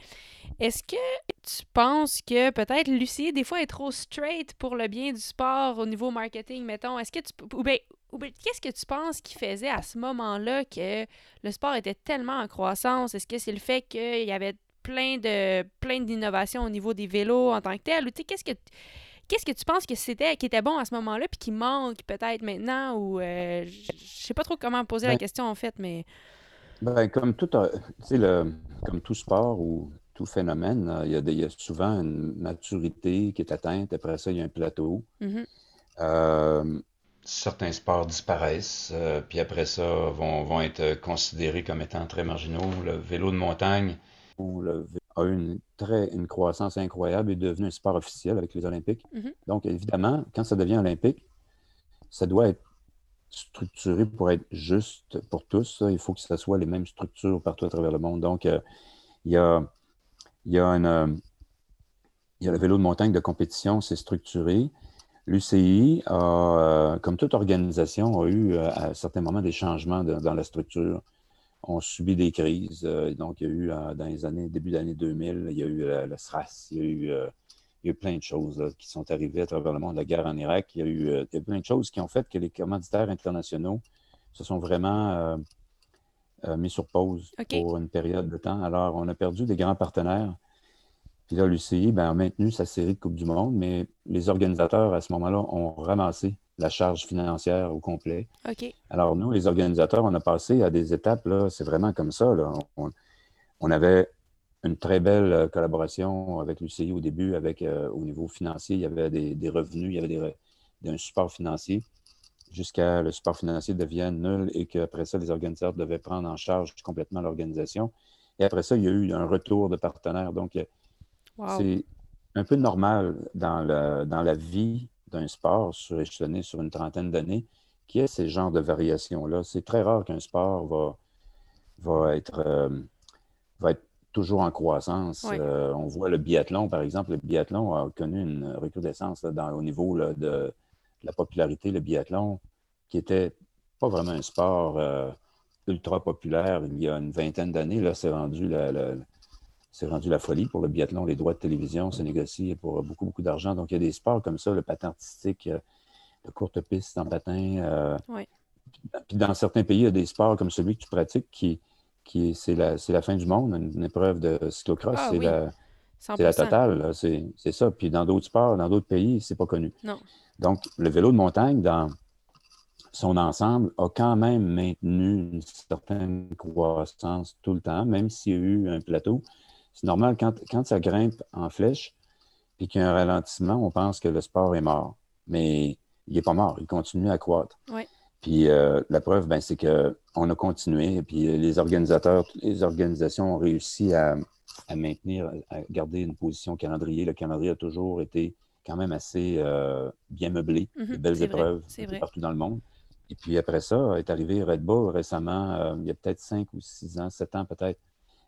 est-ce que tu penses que peut-être l'UCI, des fois, est trop straight pour le bien du sport au niveau marketing, mettons? Est-ce que tu. Ou ben, qu'est-ce que tu penses qui faisait à ce moment-là que le sport était tellement en croissance? Est-ce que c'est le fait qu'il y avait plein plein d'innovations au niveau des vélos en tant que tel? Ou qu'est-ce que qu'est-ce que tu penses que c'était qui était bon à ce moment-là puis qui manque peut-être maintenant ou euh, je sais pas trop comment poser la ben question en fait, mais ben, comme tout euh, le comme tout sport ou tout phénomène, il y, a souvent une maturité qui est atteinte. Après ça, il y a un plateau. Mm-hmm. Euh, certains sports disparaissent, euh, puis après ça vont, vont, être considérés comme étant très marginaux. Le vélo de montagne a eu une, très, une croissance incroyable et est devenu un sport officiel avec les Olympiques. Mm-hmm. Donc, évidemment, quand ça devient olympique, ça doit être structuré pour être juste pour tous. Il faut que ce soit les mêmes structures partout à travers le monde. Donc, euh, il y, a, il, y a une, euh, il y a le vélo de montagne de compétition, c'est structuré. L'UCI, euh, comme toute organisation, a eu à certains moments des changements dans la structure. On subit des crises. Euh, donc, il y a eu dans les années, début d'année 2000, il y a eu le SRAS, il y a eu, il y a plein de choses qui sont arrivées à travers le monde. La guerre en Irak, il y, a eu, plein de choses qui ont fait que les commanditaires internationaux se sont vraiment mis sur pause pour une période de temps. Alors, on a perdu des grands partenaires puis là, l'UCI ben, a maintenu sa série de Coupe du Monde, mais les organisateurs, à ce moment-là, ont ramassé la charge financière au complet. OK. Alors, nous, les organisateurs, on a passé à des étapes, là, c'est vraiment comme ça. Là. On, avait une très belle collaboration avec l'UCI au début, avec euh, au niveau financier, il y avait des, revenus, il y avait des, un support financier, jusqu'à le support financier devienne nul et qu'après ça, les organisateurs devaient prendre en charge complètement l'organisation. Et après ça, il y a eu un retour de partenaires. Donc, c'est un peu normal dans, dans la vie d'un sport suréchelonné sur une trentaine d'années qui ait ces genres de variations-là. C'est très rare qu'un sport va, va, être, euh, va être toujours en croissance. Euh, on voit le biathlon, par exemple. Le biathlon a connu une recrudescence dans, au niveau de, la popularité. Le biathlon, qui était pas vraiment un sport euh, ultra populaire il y a une vingtaine d'années, là, c'est rendu la, c'est rendu la folie pour le biathlon. Les droits de télévision se négocient pour beaucoup, beaucoup d'argent. Donc, il y a des sports comme ça, le patin artistique, de courte piste en patin. Puis dans certains pays, il y a des sports comme celui que tu pratiques qui, c'est la, la, fin du monde, une, épreuve de cyclocross, ah c'est la, totale, c'est ça. Puis dans d'autres sports, dans d'autres pays, c'est pas connu. Donc, le vélo de montagne, dans son ensemble, a quand même maintenu une certaine croissance tout le temps, même s'il y a eu un plateau. C'est normal, quand, quand ça grimpe en flèche, puis qu'il y a un ralentissement, on pense que le sport est mort. Mais il n'est pas mort, il continue à croître. Puis euh, la preuve, ben, c'est qu'on a continué, puis les organisateurs, les organisations ont réussi à, maintenir, à garder une position calendrier. Le calendrier a toujours été quand même assez euh, bien meublé, mhm, de belles épreuves partout dans le monde. Et puis après ça, est arrivé Red Bull récemment, euh, il y a peut-être cinq ou six ans, sept ans peut-être,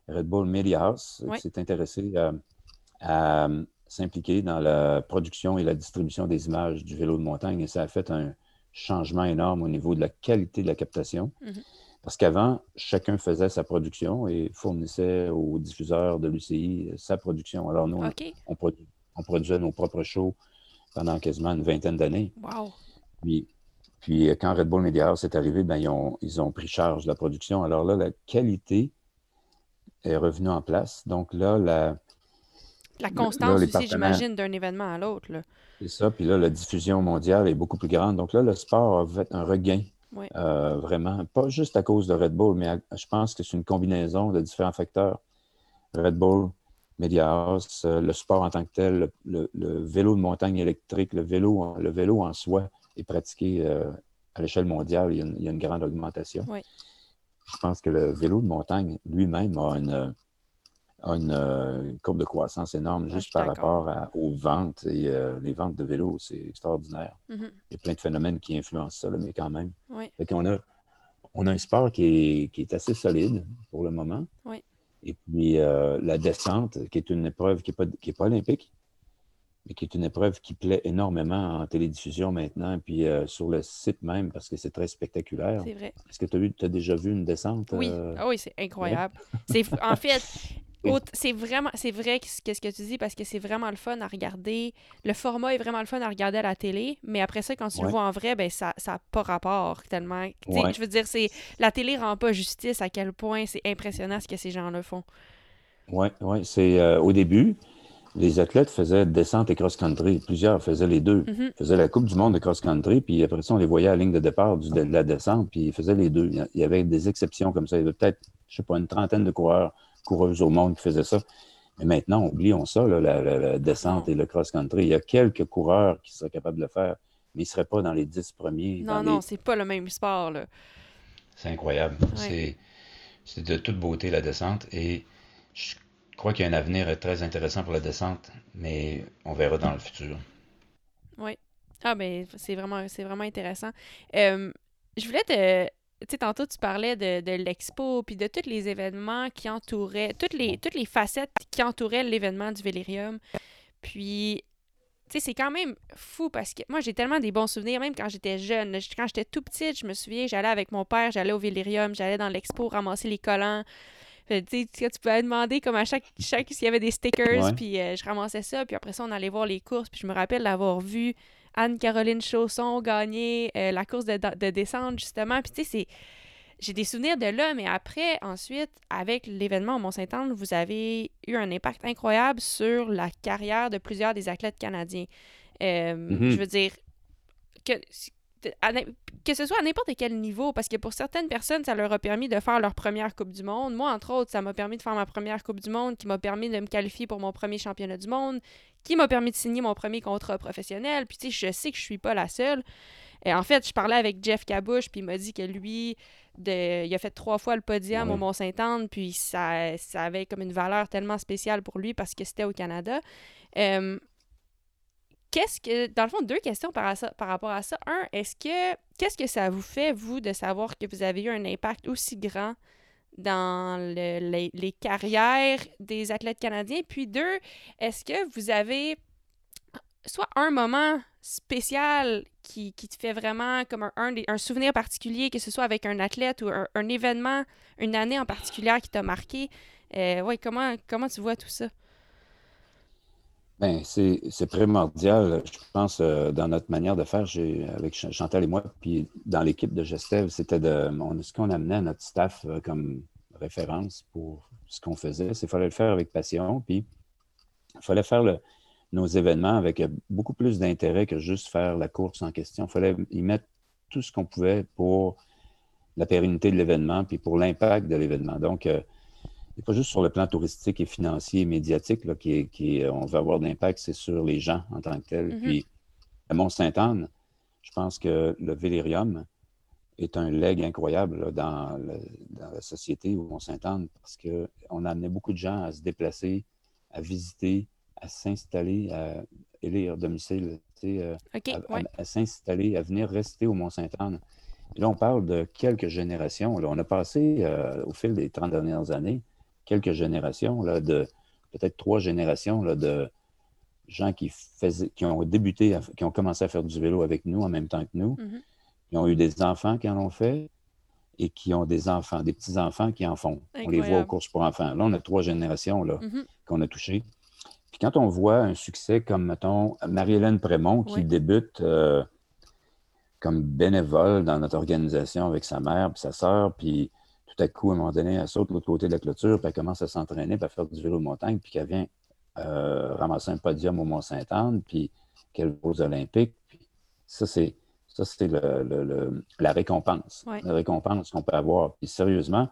Red Bull Media House, qui s'est intéressé à, s'impliquer dans la production et la distribution des images du vélo de montagne et ça a fait un, changement énorme au niveau de la qualité de la captation. Mhm. Parce qu'avant, chacun faisait sa production et fournissait aux diffuseurs de l'UCI sa production. Alors nous, on, produisait nos propres shows pendant quasiment une vingtaine d'années. Wow. Puis, puis, quand Red Bull Media House est arrivé, ben, ils, ont, ils ont pris charge de la production. Alors là, la qualité est revenue en place. Donc là, la, la constance aussi, j'imagine, d'un événement à l'autre. C'est ça. Puis là, la diffusion mondiale est beaucoup plus grande. Donc là, le sport a fait un regain. Euh, vraiment, pas juste à cause de Red Bull, mais je pense que c'est une combinaison de différents facteurs. Red Bull, Media House, euh, le sport en tant que tel, le, vélo de montagne électrique, le vélo, le vélo en soi est pratiqué euh, à l'échelle mondiale. Il y, a une, grande augmentation. Je pense que le vélo de montagne lui-même a une, euh, une, courbe de croissance énorme juste par rapport aux ventes. Et euh, les ventes de vélos, c'est extraordinaire. Mm-hmm. Il y a plein de phénomènes qui influencent ça, mais quand même. on, a, on a un sport qui est, assez solide pour le moment. Et puis euh, la descente, qui est une épreuve qui n'est pas, pas olympique, mais qui est une épreuve qui plaît énormément en télédiffusion maintenant, puis sur le site même, parce que c'est très spectaculaire. C'est vrai. Est-ce que tu as, déjà vu une descente? Oui, ah oui c'est incroyable. C'est En fait, c'est vraiment, c'est vrai qu'est-ce que tu dis parce que c'est vraiment le fun à regarder. Le format est vraiment le fun à regarder à la télé, mais après ça, quand tu le vois en vrai, ben ça n'a pas rapport tellement. Je veux dire, c'est la télé rend pas justice à quel point c'est impressionnant ce que ces gens-là font. Oui, oui. C'est euh, au début, les athlètes faisaient descente et cross-country. Plusieurs faisaient les deux. Ils faisaient la Coupe du monde de cross-country, puis après ça, on les voyait à la ligne de départ de la descente, puis ils faisaient les deux. Il y avait des exceptions comme ça. Il y avait peut-être, je sais pas, une trentaine de coureurs coureuses au monde qui faisaient ça. Mais maintenant, oublions ça, la, descente et le cross-country. Il y a quelques coureurs qui seraient capables de le faire, mais ils ne seraient pas dans les dix premiers. Non, non, c'est pas le même sport. C'est incroyable. C'est de toute beauté la descente et je crois qu'il y a un avenir très intéressant pour la descente, mais on verra dans le futur. Oui. Ah, ben, c'est vraiment, vraiment intéressant. Euh, je voulais te, tu sais, tantôt, tu parlais de, l'expo, puis de tous les événements qui entouraient, toutes les, toutes les facettes qui entouraient l'événement du Vélirium. Puis, tu sais, c'est quand même fou parce que moi, j'ai tellement des bons souvenirs, même quand j'étais jeune. Quand j'étais tout petite, je me souviens, j'allais avec mon père, j'allais au Vélirium, j'allais dans l'expo ramasser les collants. Tu sais, tu pouvais demander comme à chaque, chaque s'il y avait des stickers, puis euh, je ramassais ça, puis après ça, on allait voir les courses, puis je me rappelle l'avoir vu Anne-Caroline Chausson gagner euh, la course de, de, descente, justement. Puis, tu sais, c'est. J'ai des souvenirs de là, mais après, ensuite, avec l'événement au Mont-Saint-Anne, vous avez eu un impact incroyable sur la carrière de plusieurs des athlètes canadiens. Euh, mm-hmm. Je veux dire, que, que ce soit à n'importe quel niveau, parce que pour certaines personnes, ça leur a permis de faire leur première Coupe du Monde. Moi, entre autres, ça m'a permis de faire ma première Coupe du Monde, qui m'a permis de me qualifier pour mon premier championnat du monde, qui m'a permis de signer mon premier contrat professionnel. Puis, tu sais, je sais que je suis pas la seule. Et en fait, je parlais avec Jeff Cabouche, puis il m'a dit que lui, de, il a fait trois fois le podium au Mont-Saint-Anne, puis ça, ça avait comme une valeur tellement spéciale pour lui parce que c'était au Canada. Euh, qu'est-ce que, dans le fond, deux questions par, rapport à ça. Un, est-ce que, qu'est-ce que ça vous fait, vous, de savoir que vous avez eu un impact aussi grand dans les, carrières des athlètes canadiens? Puis deux, est-ce que vous avez soit un moment spécial qui, qui te fait vraiment comme un, un, souvenir particulier, que ce soit avec un athlète ou un, événement, une année en particulier qui t'a marqué? Euh, ouais, comment, comment tu vois tout ça? Bien, c'est primordial, je pense, euh, dans notre manière de faire, avec Chantal et moi, puis dans l'équipe de Gestev, c'était de ce qu'on amenait à notre staff euh, comme référence pour ce qu'on faisait, c'est fallait le faire avec passion, puis il fallait faire le, nos événements avec beaucoup plus d'intérêt que juste faire la course en question. Il fallait y mettre tout ce qu'on pouvait pour la pérennité de l'événement puis pour l'impact de l'événement. Donc, euh, n'est pas juste sur le plan touristique et financier et médiatique là, qui, qui euh, on veut avoir de l'impact, c'est sur les gens en tant que tels. Mm-hmm. Puis, à Mont-Sainte-Anne, je pense que le Vélérium est un leg incroyable dans, dans, la société au Mont-Sainte-Anne parce qu'on a amené beaucoup de gens à se déplacer, à visiter, à s'installer, à élire domicile, euh, à, s'installer, à venir rester au Mont-Saint-Anne. Là, on parle de quelques générations. Là. On a passé, euh, au fil des 30 dernières années, quelques générations, là, de peut-être trois générations là, de gens qui, faisaient, qui ont débuté, qui ont commencé à faire du vélo avec nous en même temps que nous, mm-hmm. qui ont eu des enfants qui en ont fait et qui ont des enfants, des petits-enfants qui en font. On les voit aux courses pour enfants. Là, on a trois générations là, mm-hmm. qu'on a touchées. Puis quand on voit un succès comme, mettons, Marie-Hélène Prémont qui débute euh, comme bénévole dans notre organisation avec sa mère et sa sœur, puis tout à coup, à un moment donné, elle saute de l'autre côté de la clôture, puis elle commence à s'entraîner, puis à faire du vélo de montagne, puis qu'elle vient euh, ramasser un podium au Mont-Saint-Anne, puis qu'elle va aux Olympiques. Puis ça, c'est ça, c'est la récompense. La récompense qu'on peut avoir. Puis sérieusement,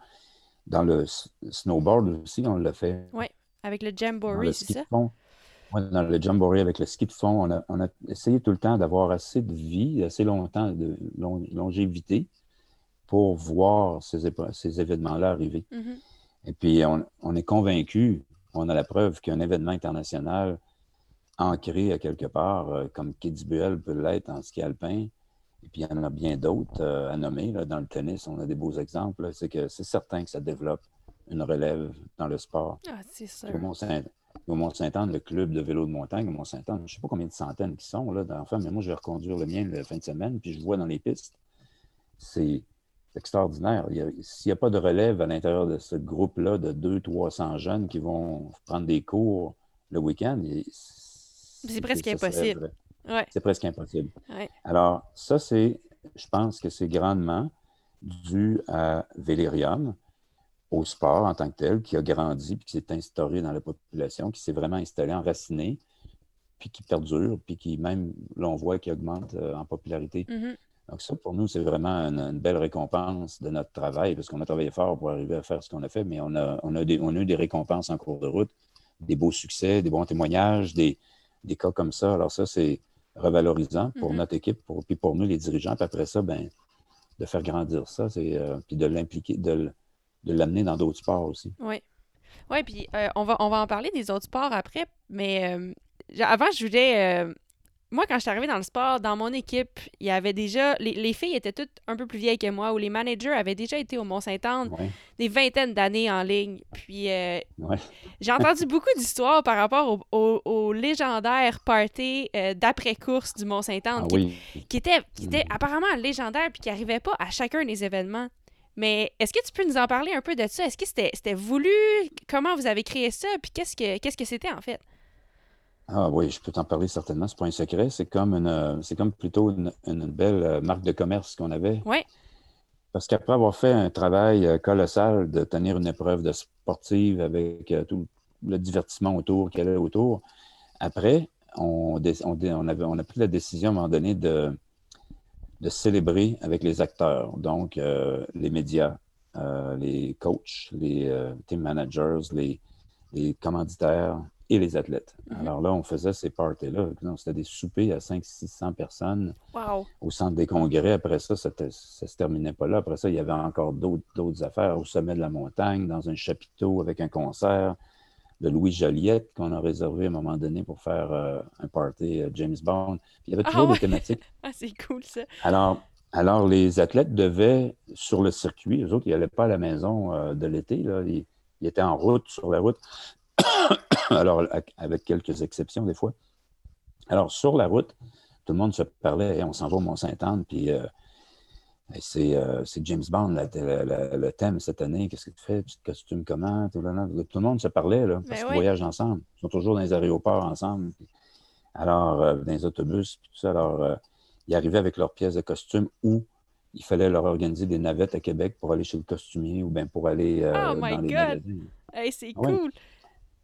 dans le snowboard aussi, on l'a fait. Oui. Avec le Jamboree, c'est ça? dans le Jamboree, avec le ski de fond, on a, essayé tout le temps d'avoir assez de vie, assez longtemps de longévité pour voir ces, ces événements-là arriver. Mm-hmm. Et puis, on, est convaincu, on a la preuve qu'un événement international ancré à quelque part, euh, comme Kitzbühel peut l'être en ski alpin, et puis il y en a bien d'autres euh, à nommer. dans le tennis, on a des beaux exemples. C'est que c'est certain que ça développe une relève dans le sport. Ah, c'est ça. Au Mont-Saint-Anne, le club de vélo de montagne au Mont-Saint-Anne, je ne sais pas combien de centaines qui sont là d'enfants, mais moi, je vais reconduire le mien la fin de semaine, puis je vois dans les pistes. C'est extraordinaire. S'il n'y a pas de relève à l'intérieur de ce groupe-là de 200-300 jeunes qui vont prendre des cours le week-end, c'est presque impossible. C'est presque impossible. Alors, ça, c'est, je pense que c'est grandement dû à Vélérium, au sport en tant que tel, qui a grandi, puis qui s'est instauré dans la population, qui s'est vraiment installé, enraciné, puis qui perdure, puis qui même, là, on voit, qui augmente euh, en popularité. Mm-hmm. Donc ça, pour nous, c'est vraiment une, belle récompense de notre travail, parce qu'on a travaillé fort pour arriver à faire ce qu'on a fait, mais on a, on, a des, on a eu des récompenses en cours de route, des beaux succès, des bons témoignages, des, des cas comme ça. Alors ça, c'est revalorisant pour mm-hmm. notre équipe, pour, puis pour nous, les dirigeants. Puis après ça, ben, de faire grandir ça, c'est, euh, puis de l'impliquer, de, de l'amener dans d'autres sports aussi. Oui. Oui, puis euh, on, va, on va en parler des autres sports après, mais euh, avant, je voulais. Euh, moi, quand je suis arrivée dans le sport, dans mon équipe, il y avait déjà. Les, filles étaient toutes un peu plus vieilles que moi, ou les managers avaient déjà été au Mont-Saint-Anne des vingtaines d'années en ligne. Puis j'ai entendu beaucoup d'histoires par rapport au, au, légendaire party d'après-course du Mont-Saint-Anne, ah qui, qui, était, qui était mm. apparemment légendaire, puis qui n'arrivait pas à chacun des événements. Mais est-ce que tu peux nous en parler un peu de ça? Est-ce que c'était voulu? Comment vous avez créé ça? Puis qu'est-ce que qu'est-ce que c'était en fait? Ah oui, je peux t'en parler certainement, c'est pas un secret. C'est comme une c'est comme plutôt une, belle euh, marque de commerce qu'on avait. Oui. Parce qu'après avoir fait un travail euh, colossal de tenir une épreuve de sportive avec euh, tout le divertissement autour y avait autour, après, on, on, avait, on a pris la décision à un moment donné de, de célébrer avec les acteurs, donc euh, les médias, euh, les coachs, les euh, team managers, les, commanditaires et les athlètes. Mm-hmm. Alors là, on faisait ces parties-là. C'était des soupers à 500-600 personnes au centre des congrès. Après ça, ça ne se terminait pas là. Après ça, il y avait encore d'autres affaires au sommet de la montagne, dans un chapiteau avec un concert. le Louis Joliette qu'on a réservé à un moment donné pour faire un party James Bond. il y avait toujours des thématiques. Ah, c'est cool ça. Alors, alors, les athlètes devaient, sur le circuit, eux autres, ils n'allaient pas à la maison de l'été, ils, ils, étaient en route, sur la route. Alors, avec quelques exceptions des fois. Alors, sur la route, tout le monde se parlait, on s'en va au Mont-Saint-Anne, puis euh, euh, c'est James Bond, le thème cette année. Qu'est-ce que tu fais? Tu te costumes comment? Tout, le monde se parlait, là, parce ben qu'ils voyagent ensemble. Ils sont toujours dans les aéroports ensemble. alors, euh, dans les autobus, puis tout ça. Alors, ils arrivaient avec leurs pièces de costume ou il fallait leur organiser des navettes à Québec pour aller chez le costumier ou bien pour aller oh dans les magasins. c'est ah cool!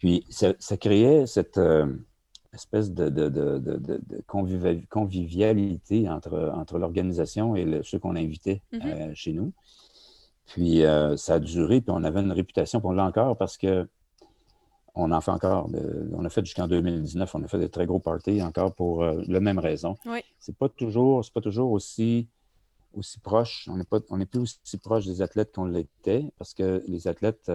Puis ça, créait cette, espèce de, de, de, convivialité entre, entre l'organisation et ceux qu'on invitait euh, chez nous. Puis euh, ça a duré, puis on avait une réputation, puis on l'a encore parce que on en fait encore. on a fait jusqu'en 2019, on a fait des très gros parties encore pour euh, la même raison. Oui. C'est pas toujours, c'est pas toujours aussi, aussi proche. On n'est pas, on est plus aussi proche des athlètes qu'on l'était parce que les athlètes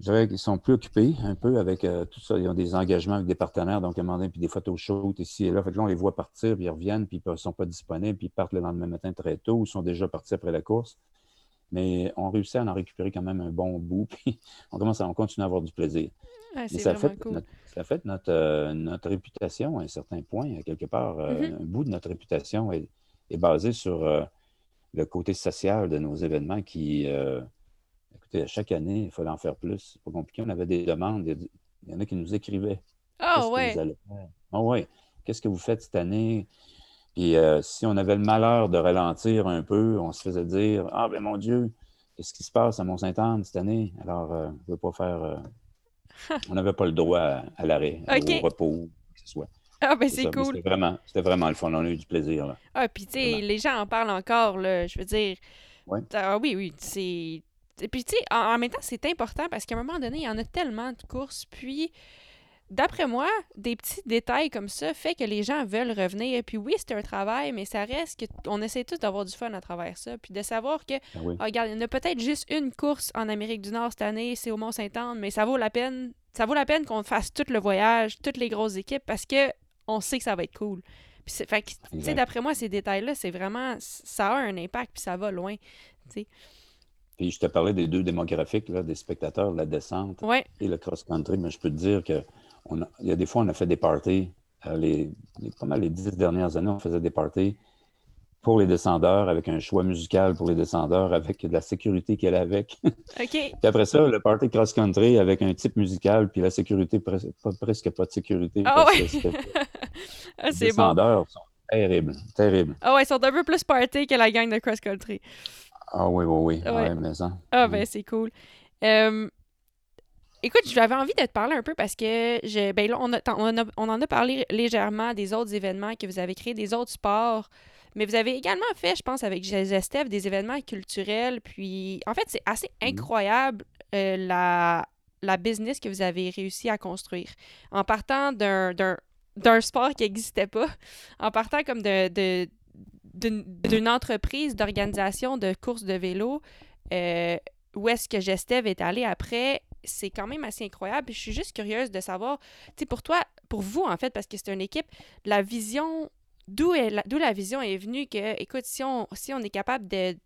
je dirais qu'ils sont plus occupés un peu avec euh, tout ça. Ils ont des engagements avec des partenaires, donc à un moment donné, puis des photos shoot ici et là. Fait que là, on les voit partir, puis ils reviennent, puis ils ne sont pas disponibles, puis ils partent le lendemain matin très tôt ou sont déjà partis après la course. Mais on réussit à en récupérer quand même un bon bout, puis on commence à on continue à avoir du plaisir. ça, fait notre, ça fait notre, euh, notre réputation à un certain point, quelque part. Euh, mm-hmm. Un bout de notre réputation est, est basé sur le côté social de nos événements qui Écoutez, chaque année, il fallait en faire plus. C'est pas compliqué. On avait des demandes. Il y en a qui nous écrivaient. Ah ouais. Ah ouais. Qu'est-ce que vous faites cette année? Puis euh, si on avait le malheur de ralentir un peu, on se faisait dire Ah ben mon Dieu, qu'est-ce qui se passe à Mont-Saint-Anne cette année? Alors, euh, on ne veut pas faire. Euh, on n'avait pas le droit à, l'arrêt, au repos, que ce soit. Ah, ben c'est cool. C'était vraiment, vraiment le fun. On a eu du plaisir. Là. Ah, puis tu sais, les gens en parlent encore, là. Je veux dire. Ouais. Ah, oui, oui. Et puis, tu sais, en, même temps, c'est important parce qu'à un moment donné, il y en a tellement de courses. Puis, d'après moi, des petits détails comme ça fait que les gens veulent revenir. Et puis, oui, c'est un travail, mais ça reste qu'on essaie tous d'avoir du fun à travers ça. Puis, de savoir que, ah ah, regarde, il y en a peut-être juste une course en Amérique du Nord cette année, c'est au Mont-Saint-Anne, mais ça vaut la peine. Ça vaut la peine qu'on fasse tout le voyage, toutes les grosses équipes, parce que on sait que ça va être cool. Puis, fait tu sais, d'après moi, ces détails-là, c'est vraiment. Ça a un impact, puis ça va loin. Tu sais. Puis je te parlais des deux démographiques, là, des spectateurs, la descente et le cross-country, mais je peux te dire que il y a des fois, on a fait des parties. Euh, les, pas mal les dix dernières années, on faisait des parties pour les descendeurs, avec un choix musical pour les descendeurs, avec de la sécurité qu'elle avec. OK. puis après ça, le party cross-country avec un type musical, puis la sécurité, presque pas de sécurité. Ah ouais. ah, les descendeurs sont terribles, terribles. Ah ouais, ils sont un peu plus party que la gang de cross-country. Ah oui, oui, oui. Ouais. mais ça. Ah ben, c'est cool. écoute, j'avais envie de te parler un peu parce que je, ben là, on, on, en a parlé légèrement des autres événements que vous avez créés, des autres sports. Mais vous avez également fait, je pense, avec Gestef, des événements culturels. Puis, en fait, c'est assez mmh. incroyable euh, la, la business que vous avez réussi à construire. En partant d'un d'un sport qui n'existait pas, en partant comme de, de, d'une entreprise d'organisation de courses de vélo euh, où est-ce que Gestev est allé après, c'est quand même assez incroyable. je suis juste curieuse de savoir, pour toi, pour vous, en fait, parce que c'est une équipe, la vision, d'où la, la vision est venue que, écoute, si on, si on est capable de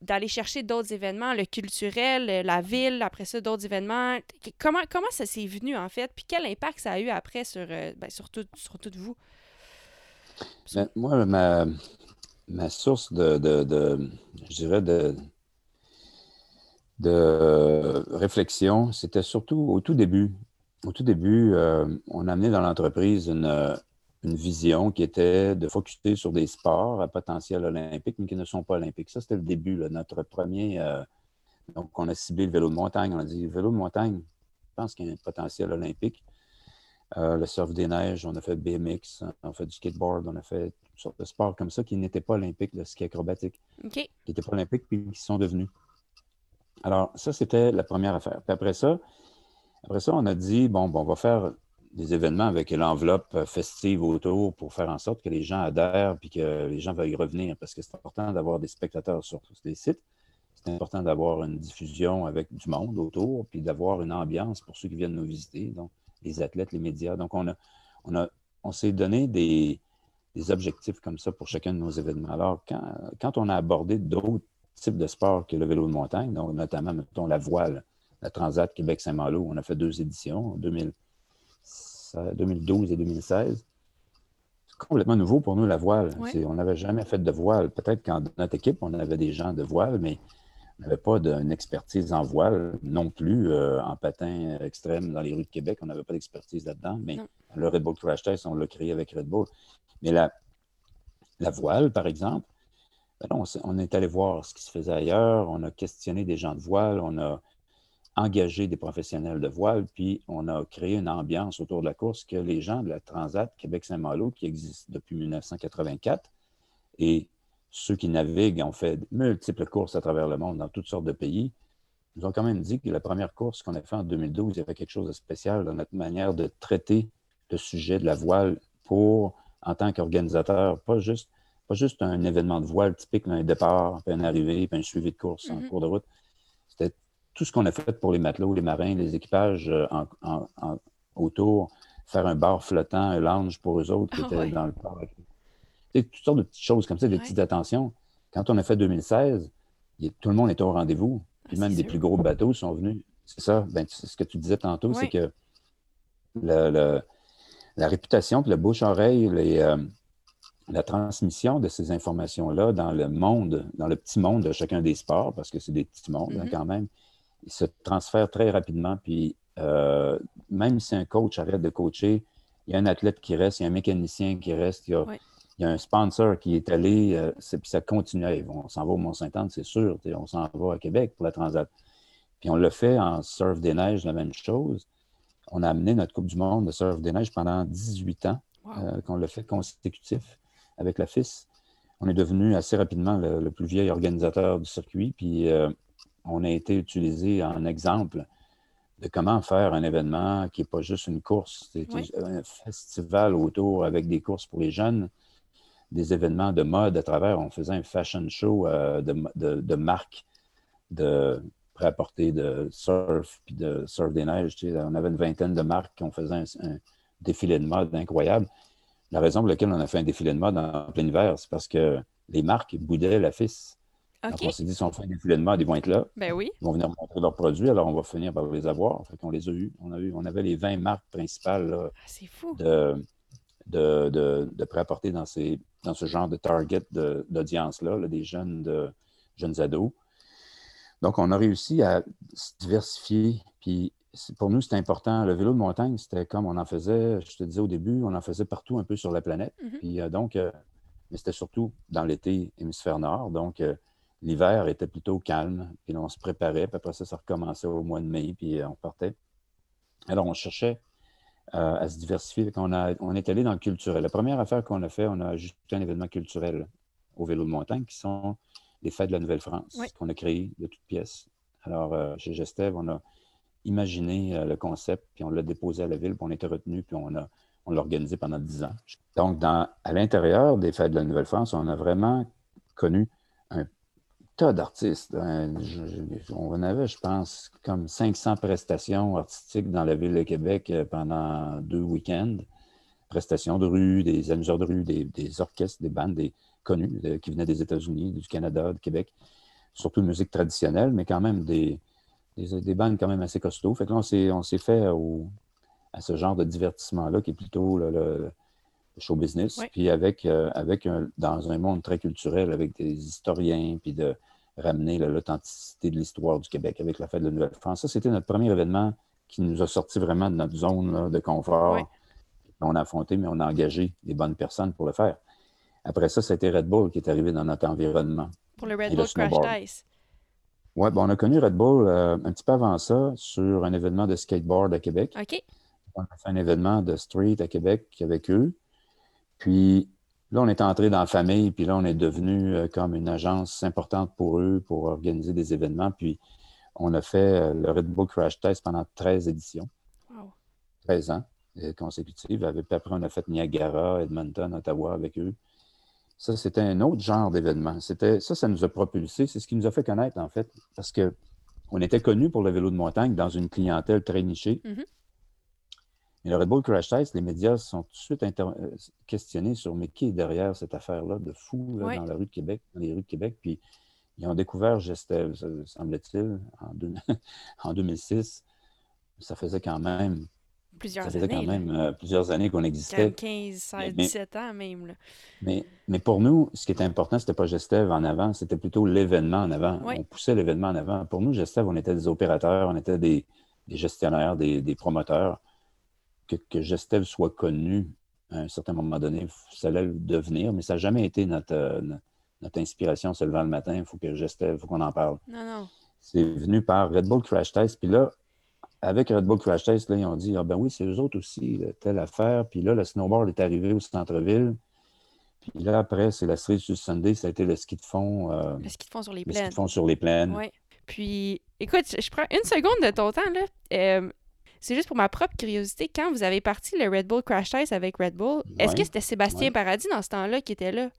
d'aller chercher d'autres événements, le culturel, la ville, après ça, d'autres événements. Comment, comment ça s'est venu, en fait? Puis quel impact ça a eu après sur, euh, ben, sur, tout, sur tout vous? Moi, ma, ma source de, de, je dirais, de, de réflexion, c'était surtout au tout début. Au tout début, euh, on a amené dans l'entreprise une, une, vision qui était de focuser sur des sports à potentiel olympique, mais qui ne sont pas olympiques. Ça, c'était le début, notre premier. Euh, donc, on a ciblé le vélo de montagne. On a dit vélo de montagne, je pense qu'il y a un potentiel olympique. Euh, le surf des neiges, on a fait BMX, on a fait du skateboard, on a fait toutes sortes de sports comme ça qui n'étaient pas olympiques, le ski acrobatique. Qui n'étaient pas olympiques puis qui sont devenus. Alors, ça, c'était la première affaire. Puis après ça, après ça, on a dit, bon, bon on va faire des événements avec l'enveloppe festive autour pour faire en sorte que les gens adhèrent puis que les gens veuillent revenir parce que c'est important d'avoir des spectateurs sur tous les sites. c'est important d'avoir une diffusion avec du monde autour, puis d'avoir une ambiance pour ceux qui viennent nous visiter, donc les athlètes, les médias. Donc, on, a, on, a, on s'est donné des, des, objectifs comme ça pour chacun de nos événements. Alors, quand, quand on a abordé d'autres types de sports que le vélo de montagne, donc notamment, mettons, la voile, la Transat Québec-Saint-Malo, on a fait deux éditions, 2000, 2012 et 2016 complètement nouveau pour nous, la voile. On n'avait jamais fait de voile. Peut-être qu'en notre équipe, on avait des gens de voile, mais n'avait pas d'une expertise en voile non plus, euh, en patin extrême dans les rues de Québec. On n'avait pas d'expertise là-dedans. Mais le Red Bull Crash Test, on l'a créé avec Red Bull. Mais la, la voile, par exemple, ben on, on, est allé voir ce qui se faisait ailleurs. On a questionné des gens de voile. On a engagé des professionnels de voile, puis on a créé une ambiance autour de la course que les gens de la Transat Québec-Saint-Malo, qui existe depuis 1984, et ceux qui naviguent ont fait multiples courses à travers le monde dans toutes sortes de pays, nous ont quand même dit que la première course qu'on a faite en 2012, il y avait quelque chose de spécial dans notre manière de traiter le sujet de la voile pour, en tant qu'organisateur, pas juste, pas juste un événement de voile typique, un départ, puis une arrivée, puis un suivi de course en mm-hmm. cours de route. C'était tout ce qu'on a fait pour les matelots, les marins, les équipages euh, en, autour, faire un bar flottant, un lounge pour eux autres qui ah étaient dans le parc. Toutes sortes de petites choses comme ça, des petites attentions. Quand on a fait 2016, tout le monde était au rendez-vous. Puis ah, même des plus gros bateaux sont venus. C'est ça. Ben, ce que tu disais tantôt, c'est que la réputation, puis le bouche-oreille, euh, la transmission de ces informations-là dans le monde, dans le petit monde de chacun des sports, parce que c'est des petits mondes hein, mm-hmm. quand même, il se transfère très rapidement. Puis euh, même si un coach arrête de coacher, il y a un athlète qui reste, il y a un mécanicien qui reste, il y a, un sponsor qui est allé, euh, puis ça continue. On s'en va au Mont-Saint-Anne, c'est sûr. On s'en va à Québec pour la Transat. Puis on l'a fait en surf des neiges, la même chose. On a amené notre Coupe du Monde de surf des neiges pendant 18 ans, euh, qu'on l'a fait consécutif avec la FIS. On est devenu assez rapidement le, plus vieil organisateur du circuit. Puis on a été utilisé en exemple de comment faire un événement qui n'est pas juste une course, c'est un festival autour avec des courses pour les jeunes, des événements de mode à travers. On faisait un fashion show euh, de, de, marques de de surf puis de surf des neiges. on avait une vingtaine de marques qui ont fait un, défilé de mode incroyable. La raison pour laquelle on a fait un défilé de mode en plein hiver, c'est parce que les marques boudaient la fisse on s'est dit, si on fait un défilé de mode, ils vont être là. Ben oui. Ils vont venir montrer leurs produits, alors on va finir par les avoir. Fait qu'on les a eus. On, a eu, on avait les 20 marques principales ah, de, de, de, de prêt-à-porter dans, ces, dans ce genre de target d'audience-là, des jeunes, de, jeunes ados. Donc, on a réussi à se diversifier. Puis, pour nous, c'était important. Le vélo de montagne, c'était comme on en faisait, je te disais au début, on en faisait partout un peu sur la planète. Mm-hmm. Puis, euh, donc, euh, mais c'était surtout dans l'été hémisphère nord. Donc, euh, l'hiver était plutôt calme, puis on se préparait, puis après ça, ça recommençait au mois de mai, puis on partait. Alors, on cherchait euh, à se diversifier. On, a, on est allé dans le culturel. La première affaire qu'on a fait, on a ajouté un événement culturel au vélo de montagne, qui sont les fêtes de la Nouvelle-France, qu'on a créé de toutes pièces. Alors, euh, chez Gestev, on a imaginé le concept, puis on l'a déposé à la ville, puis on était retenu, puis on a on l'a organisé pendant dix ans. Donc, dans, à l'intérieur des fêtes de la Nouvelle-France, on a vraiment connu un d'artistes. Hein. On en avait, je pense, comme 500 prestations artistiques dans la ville de Québec euh, pendant deux week-ends. Prestations de rue, des amuseurs de rue, des, orchestres, des bandes des, connus qui venaient des États-Unis, du Canada, de Québec. Surtout de musique traditionnelle, mais quand même des, des, bandes quand même assez costauds. Fait que là, on s'est fait à ce genre de divertissement-là qui est plutôt le, show business, puis avec, euh, avec dans un monde très culturel, avec des historiens, puis de, ramener l'authenticité de l'histoire du Québec avec la fête de la Nouvelle-France. Ça, c'était notre premier événement qui nous a sorti vraiment de notre zone de confort. On a affronté, mais on a engagé les bonnes personnes pour le faire. Après ça, c'était Red Bull qui est arrivé dans notre environnement. Pour le Red Bull Crash Dice. Oui, bon, on a connu Red Bull euh, un petit peu avant ça sur un événement de skateboard à Québec. OK. On a fait un événement de street à Québec avec eux. Puis Là, on est entré dans la famille, puis là, on est devenu euh, comme une agence importante pour eux pour organiser des événements. Puis on a fait euh, le Red Bull Crash Test pendant 13 éditions. Wow. 13 ans euh, consécutives. Puis après, on a fait Niagara, Edmonton, Ottawa avec eux. Ça, c'était un autre genre d'événement. C'était, ça, ça nous a propulsé. C'est ce qui nous a fait connaître, en fait, parce que on était connus pour le vélo de montagne dans une clientèle très nichée. Mhm. Mais le Red Bull Crash Test, les médias sont tout de suite inter- euh, questionnés sur mais qui est derrière cette affaire-là de fou là, dans la rue de Québec, dans les rues de Québec? Puis ils ont découvert Gestev, semble-t-il, en, deux- en 2006. Ça faisait quand même, Plusieurs ça faisait années. quand là. même euh, plusieurs années qu'on existait. 15, 16, Mais- 17 ans même. Là. Mais, mais pour nous, ce qui était important, c'était pas Gestev en avant, c'était plutôt l'événement en avant. Oui. On poussait l'événement en avant. Pour nous, Gestev, on était des opérateurs, on était des, des gestionnaires, des, des promoteurs. Que, que Gestev soit connu à un certain moment donné, ça allait le devenir, mais ça n'a jamais été notre, euh, notre inspiration en se levant le matin. Il faut que Gestev, il faut qu'on en parle. Non, non. C'est venu par Red Bull Crash Test. Puis là, avec Red Bull Crash Test, là, ils ont dit Ah ben oui, c'est eux autres aussi, là, telle affaire. Puis là, le snowboard est arrivé au centre-ville. Puis là, après, c'est la série sur Sunday, ça a été le ski de fond, euh, Le ski de fond sur les le ski plaines. de fond sur les plaines. Oui. Puis, écoute, je je prends une seconde de ton temps, là. Euh, c'est juste pour ma propre curiosité. Quand vous avez parti le Red Bull Crash Test avec Red Bull, est-ce que c'était Sébastien Ouais. Paradis dans ce temps-là qui était là?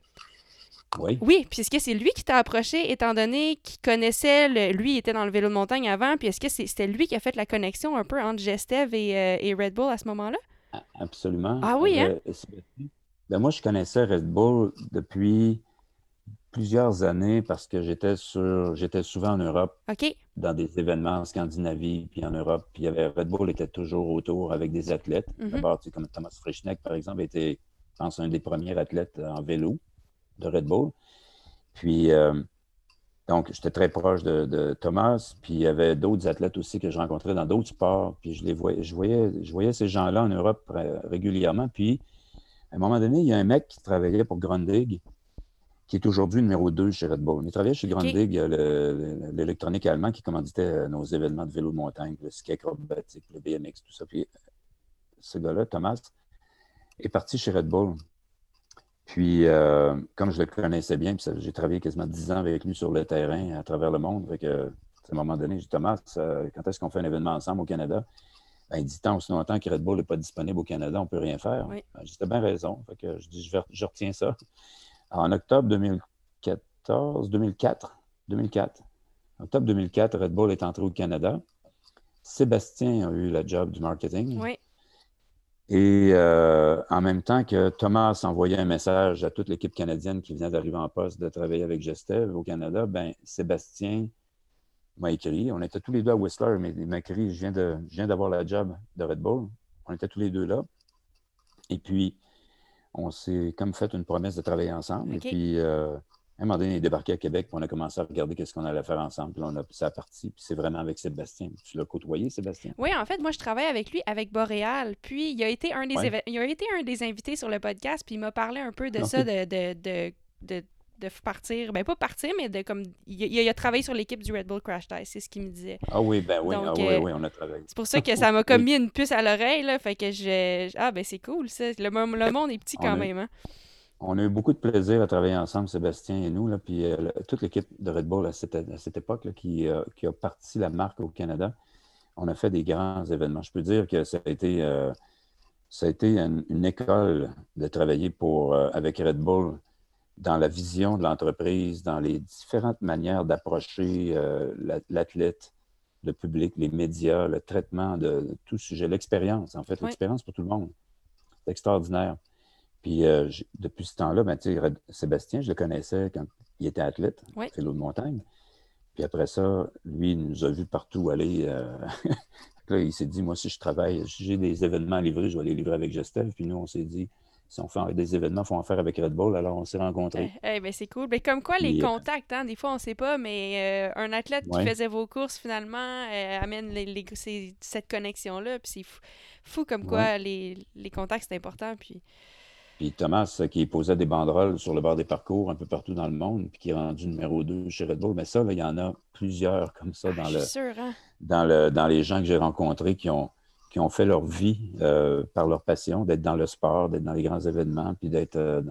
Oui. Oui, puis est-ce que c'est lui qui t'a approché, étant donné qu'il connaissait, le- lui il était dans le vélo de montagne avant, puis est-ce que c'était lui qui a fait la connexion un peu entre Gestev et, euh, et Red Bull à ce moment-là? Absolument. Ah oui, hein? Euh, ben, moi, je connaissais Red Bull depuis plusieurs années parce que j'étais sur, j'étais souvent en Europe dans des événements en Scandinavie, puis en Europe. Puis il y avait Red Bull était toujours autour avec des athlètes. Mhm. D'abord, tu sais, comme Thomas Frischneck, par exemple, était, je pense, un des premiers athlètes en vélo de Red Bull. Puis, euh, donc, j'étais très proche de, de Thomas. Puis, il y avait d'autres athlètes aussi que je rencontrais dans d'autres sports. Puis, je les voyais, je voyais, je voyais ces gens-là en Europe euh, régulièrement. Puis, à un moment donné, il y a un mec qui travaillait pour Grundig, qui est aujourd'hui numéro 2 chez Red Bull. Il travaillait chez Grundig, euh, le- le- l'électronique allemand qui commanditait euh, nos événements de vélo de montagne, le ski acrobatique, le BMX, tout ça. Puis, ce gars-là, Thomas, est parti chez Red Bull. Puis, euh, comme je le connaissais bien, j'ai travaillé quasiment 10 ans avec lui sur le terrain à travers le monde. Fait que, à un moment donné, j'ai dit, Thomas, euh, quand est-ce qu'on fait un événement ensemble au Canada? Ben, il dit, tant aussi longtemps que Red Bull n'est pas disponible au Canada, on ne peut rien faire. Oui. Ben, j'ai bien raison. Fait que je dis, je retiens ça. En octobre 2014, 2004, 2004, octobre 2004, Red Bull est entré au Canada. Sébastien a eu le job du marketing. Oui. Et euh, en même temps que Thomas envoyait un message à toute l'équipe canadienne qui venait d'arriver en poste de travailler avec Gestev au Canada, ben Sébastien m'a écrit. On était tous les deux à Whistler, mais il m'a écrit Je viens de- je viens d'avoir la job de Red Bull. On était tous les deux là. Et puis, on s'est comme fait une promesse de travailler ensemble. Et puis, euh, à un moment donné, il est débarqué à Québec, puis on a commencé à regarder qu'est-ce qu'on allait faire ensemble. Puis on a, ça parti, puis c'est vraiment avec Sébastien. Tu l'as côtoyé, Sébastien? Oui, en fait, moi, je travaille avec lui, avec Boréal. Puis, il a été un des, Ouais. il a été un des invités sur le podcast, puis il m'a parlé un peu de Ok. ça, de, de, de, de, de partir. Ben, pas partir, mais de comme. Il, a- il a travaillé sur l'équipe du Red Bull Crash Test, c'est ce qu'il me disait. Ah oui, ben oui, Donc, ah oui, euh, oui, on a travaillé. C'est pour ça que ça m'a comme mis une puce à l'oreille, là. Fait que je. Ah, ben, c'est cool, ça. Le, le monde est petit On quand a- même, hein. On a eu beaucoup de plaisir à travailler ensemble, Sébastien et nous, là, puis euh, le- toute l'équipe de Red Bull à cette, à cette époque là, qui, euh, qui a parti la marque au Canada. On a fait des grands événements. Je peux dire que ça a été, ça a été une, une école de travailler pour, avec Red Bull dans la vision de l'entreprise, dans les différentes manières d'approcher euh, la- l'athlète, le public, les médias, le traitement de, tout sujet, l'expérience, en fait, Oui. l'expérience pour tout le monde. C'est extraordinaire. Puis euh, depuis ce temps-là, ben, Sébastien, je le connaissais quand il était athlète, Oui. vélo de montagne. Puis après ça, lui, il nous a vus partout aller. euh, là, il s'est dit, moi, si je travaille, si j'ai des événements à livrer, je vais les livrer avec Gestev. Puis nous, on s'est dit, si on fait des événements, il faut en faire avec Red Bull. Alors, on s'est rencontrés. Eh, eh, ben, c'est cool. Ben, comme quoi, les euh, contacts, hein, des fois, on sait pas, mais euh, un athlète qui faisait vos courses, finalement, euh, amène les, les- ces- cette connexion-là. Puis c'est fou, fou comme quoi les, les contacts, c'est important. Puis, Puis Thomas, qui posait des banderoles sur le bord des parcours un peu partout dans le monde, puis qui est rendu numéro 2 chez Red Bull. Mais ça, là, il y en a plusieurs comme ça ah, dans le, sûre, hein. dans, le, dans les gens que j'ai rencontrés qui ont, qui ont fait leur vie euh, par leur passion, d'être dans le sport, d'être dans les grands événements, puis d'être euh,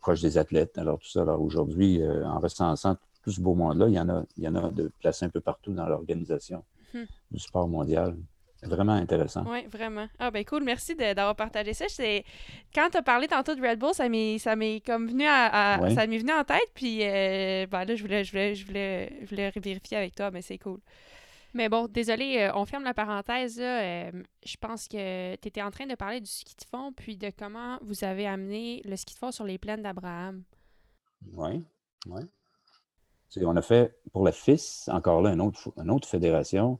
proche des athlètes. Alors tout ça, alors aujourd'hui, euh, en recensant tout ce beau monde-là, il y en a, il y en a de placés un peu partout dans l'organisation Mhm. du sport mondial. vraiment intéressant. Oui, vraiment. Ah ben cool, merci d'avoir partagé ça. Quand tu as parlé tantôt de Red Bull, ça m'est ça m'est comme venu à, ça m'est venu en tête puis euh, ben là je voulais je voulais je voulais je voulais vérifier avec toi mais c'est cool. Mais bon, désolé, euh, on ferme la parenthèse. Euh, je pense que tu étais en train de parler du ski de fond, puis de comment vous avez amené le ski de fond sur les plaines d'Abraham. Oui, oui. On a fait, pour la FIS, encore là, une autre, une autre fédération,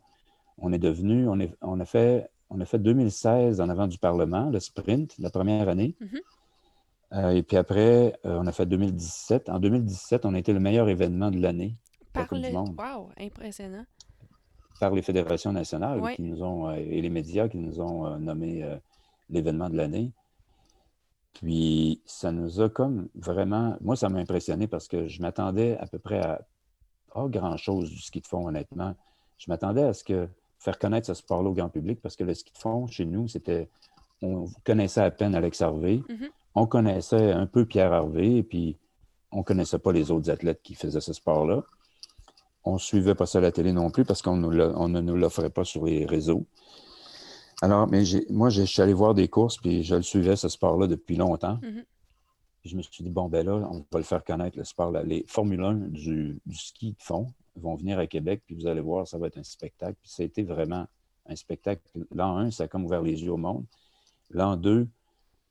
on est devenu, on, est, on, a fait, on a fait 2016 en avant du Parlement, le sprint, la première année. Mm-hmm. Euh, et puis après, on a fait 2017. En 2017, on a été le meilleur événement de l'année. Par le... Wow, impressionnant par les fédérations nationales qui nous ont, euh, et les médias qui nous ont euh, nommé euh, l'événement de l'année. Puis ça nous a comme vraiment, moi ça m'a impressionné parce que je m'attendais à peu près à pas grand-chose du ski de fond, honnêtement. Je m'attendais à ce que faire connaître ce sport-là au grand public parce que le ski de fond, chez nous, c'était, on connaissait à peine Alex Harvey, mm-hmm. on connaissait un peu Pierre Harvey, et puis on ne connaissait pas les autres athlètes qui faisaient ce sport-là. On ne suivait pas ça à la télé non plus parce qu'on ne nous l'offrait pas sur les réseaux. Alors, mais moi, je suis allé voir des courses, puis je le suivais, ce sport-là, depuis longtemps. Mm-hmm. Je me suis dit, bon, ben là, on va le faire connaître, le sport. Là. Les Formule 1 du, ski de fond vont venir à Québec, puis vous allez voir, ça va être un spectacle. Puis ça a été vraiment un spectacle. L'an 1, ça a comme ouvert les yeux au monde. L'an 2,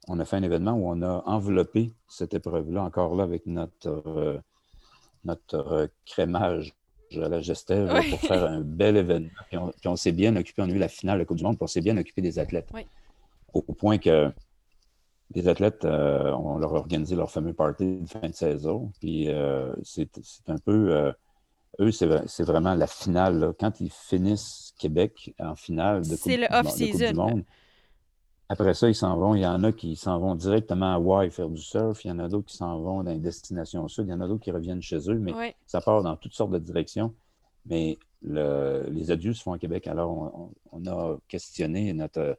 on a fait un événement où on a enveloppé cette épreuve-là, encore là, avec notre, euh, notre euh, crémage à la Gestève pour faire un bel événement. Puis on, s'est bien occupé, on a eu la finale de la Coupe du Monde, puis on s'est bien occupé des athlètes. Au, point que les athlètes, euh, on leur a organisé leur fameux party de fin de saison. Puis euh, c'est un peu. Euh, eux, c'est vraiment la finale. Quand ils finissent Québec en finale de Coupe, le off du Monde, après ça, ils s'en vont. Il y en a qui s'en vont directement à Hawaii faire du surf. Il y en a d'autres qui s'en vont dans les destinations sud. Il y en a d'autres qui reviennent chez eux. Mais ça part dans toutes sortes de directions. Mais les adieux se font à Québec. Alors, on, a questionné notre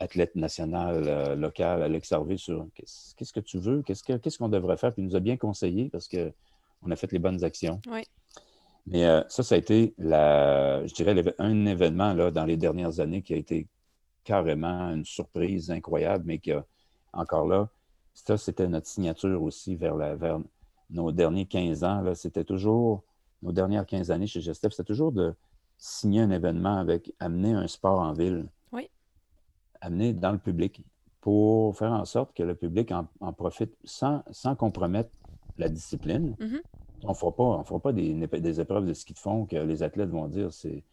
athlète national euh, local, Alex Harvey, sur qu'est-ce que tu veux, qu'est-ce qu'on devrait faire? Puis il nous a bien conseillé parce qu'on a fait les bonnes actions. Mais euh, ça, ça a été, la, je dirais, un événement là, dans les dernières années qui a été carrément une surprise incroyable, mais que, encore là, ça, c'était notre signature aussi vers, la, vers nos derniers 15 ans. C'était toujours, nos dernières 15 années chez Gestef, c'était toujours de signer un événement avec amener un sport en ville. Oui. Amener dans le public pour faire en sorte que le public en, profite sans, sans, compromettre la discipline. Mm-hmm. On ne fera pas, fera pas des, des, épreuves de ski de fond que les athlètes vont dire c'est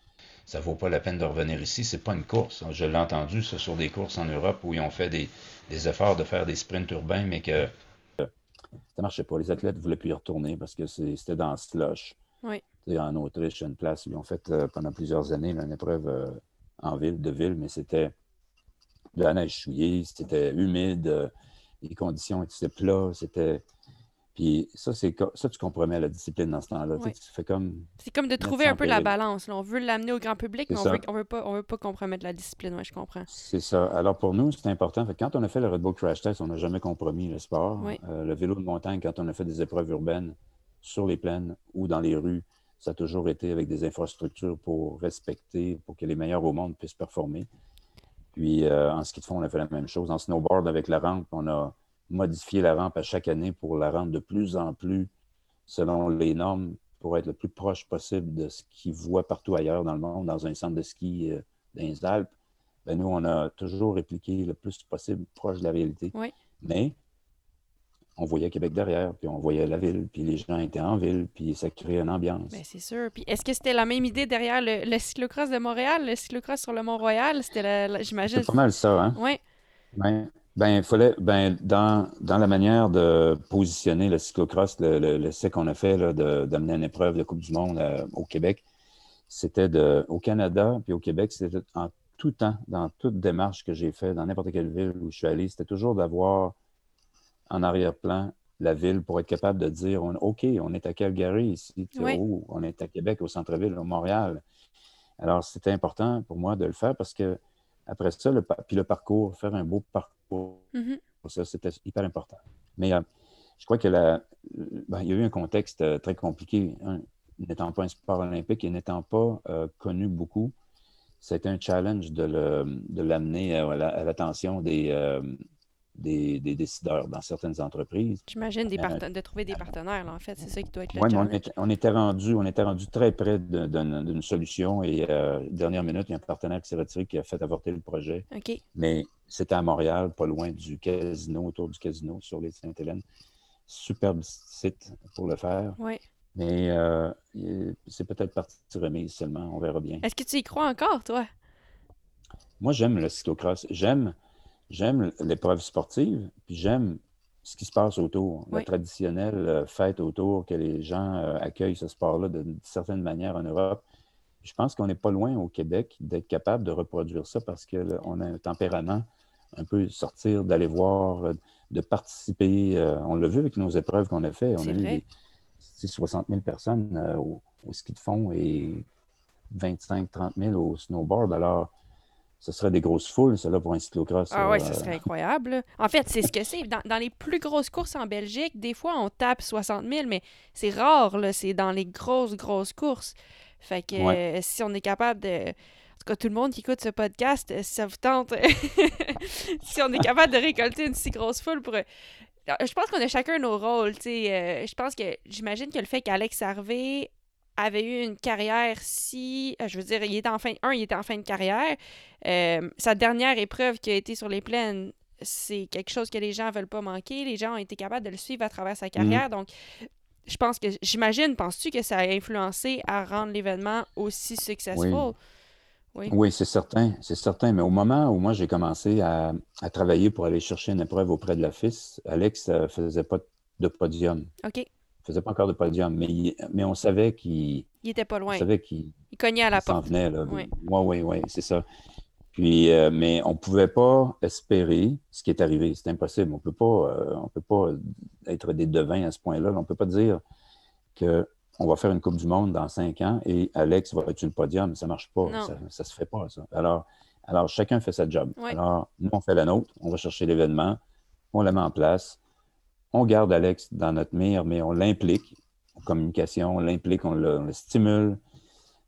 ça vaut pas la peine de revenir ici. C'est pas une course. Je l'ai entendu, ça, sur des courses en Europe où ils ont fait des, efforts de faire des sprints urbains, mais que ça marchait pas. Les athlètes voulaient plus y retourner parce que c'était dans slush. Oui. En Autriche, une place, ils ont fait euh, pendant plusieurs années une épreuve euh, en ville, de ville, mais c'était de la neige souillée, c'était humide, euh, les conditions étaient plats, c'était puis ça, c'est ça, tu compromets la discipline dans ce temps-là. comme. C'est comme de trouver un peu la balance. On veut l'amener au grand public, mais on veut, veut, pas, on veut pas compromettre la discipline. Oui, je comprends. C'est ça. Alors pour nous, c'est important. quand on a fait le Red Bull Crash Test, on n'a jamais compromis le sport. Euh, le vélo de montagne, quand on a fait des épreuves urbaines sur les plaines ou dans les rues, ça a toujours été avec des infrastructures pour respecter, pour que les meilleurs au monde puissent performer. Puis euh, en ski de fond, on a fait la même chose. En snowboard, avec la rampe, on a modifier la rampe à chaque année pour la rendre de plus en plus selon les normes pour être le plus proche possible de ce qu'ils voient partout ailleurs dans le monde, dans un centre de ski euh, dans les Alpes. Ben, nous, on a toujours répliqué le plus possible proche de la réalité. Mais on voyait Québec derrière, puis on voyait la ville, puis les gens étaient en ville, puis ça créait une ambiance. Ben, c'est sûr. Puis est-ce que c'était la même idée derrière le, cyclocross de Montréal, le cyclocross sur le Mont-Royal? C'était, j'imagine... C'est pas mal ça, hein? Oui. Ben, ben, il fallait, ben, dans, dans la manière de positionner le cyclocross, le, le, qu'on a fait d'amener une épreuve de Coupe du Monde euh, au Québec, c'était au Canada puis au Québec, c'était en tout temps, dans toute démarche que j'ai fait, dans n'importe quelle ville où je suis allé, c'était toujours d'avoir en arrière-plan la ville pour être capable de dire OK, on est à Calgary ici, on est à Québec, au centre-ville, au Montréal. Alors, c'était important pour moi de le faire parce que après ça, le, puis le parcours, faire un beau parcours Mm-hmm. ça, c'était hyper important. Mais euh, je crois que la, ben, il y a eu un contexte euh, très compliqué, n'étant pas un sport olympique et n'étant pas euh, connu beaucoup. c'était un challenge de l'amener à, l'attention des, des, décideurs dans certaines entreprises. J'imagine euh, de trouver des partenaires, en fait. C'est ça qui doit être le Oui, on, était rendu, on était rendu très près d'une solution et euh, dernière minute, il y a un partenaire qui s'est retiré qui a fait avorter le projet. OK. Mais c'était à Montréal, pas loin du casino, autour du casino sur les Sainte-Hélène. Superbe site pour le faire. Oui. Mais euh, c'est peut-être partie remise seulement, on verra bien. Est-ce que tu y crois encore, toi? Moi, j'aime le cyclocross. J'aime j'aime l'épreuve sportive, puis j'aime ce qui se passe autour, la traditionnelle euh, fête autour, que les gens euh, accueillent ce sport-là d'une certaine manière en Europe. Je pense qu'on n'est pas loin au Québec d'être capable de reproduire ça parce qu'on a un tempérament un peu sortir, d'aller voir, euh, de participer. on l'a vu avec nos épreuves qu'on a fait. On a eu 60 000 personnes au, au, ski de fond et 25-30 000 au snowboard. Alors, ce serait des grosses foules, cela, pour un cyclocross. Ah oui, ce serait incroyable. En fait, c'est ce que c'est. Dans, les plus grosses courses en Belgique, des fois, on tape 60 000, mais c'est rare, là. C'est dans les grosses, grosses courses. Fait que euh, si on est capable de... En tout cas, tout le monde qui écoute ce podcast, euh, si ça vous tente, si on est capable de récolter une si grosse foule pour... Euh, je pense qu'on a chacun nos rôles, tu sais. je pense que... J'imagine que le fait qu'Alex Harvey avait eu une carrière si, euh, je veux dire, il était en fin, un, il était en fin de carrière. Euh, sa dernière épreuve qui a été sur les plaines, c'est quelque chose que les gens veulent pas manquer. Les gens ont été capables de le suivre à travers sa carrière. Mhm. Donc, je pense que, j'imagine, penses-tu que ça a influencé à rendre l'événement aussi successful? Oui, oui. c'est certain, c'est certain. Mais au moment où moi j'ai commencé à, travailler pour aller chercher une épreuve auprès de la FIS, Alex ne euh, faisait pas de podium. OK faisait pas encore de podium, mais, mais on savait qu'il. Il était pas loin. On savait qu'il. Il cognait à la porte. s'en venait, là. Oui, oui, oui, c'est ça. Puis, euh, mais on ne pouvait pas espérer ce qui est arrivé. C'est impossible. On peut pas, euh, on peut pas être des devins à ce point-là. On ne peut pas dire qu'on va faire une Coupe du Monde dans cinq ans et Alex va être sur le podium. Ça ne marche pas. Ça ne se fait pas, ça. Alors, alors, chacun fait sa job. Alors, nous, on fait la nôtre. On va chercher l'événement. On la met en place on garde Alex dans notre mire, mais on l'implique en communication, on l'implique, on le, stimule.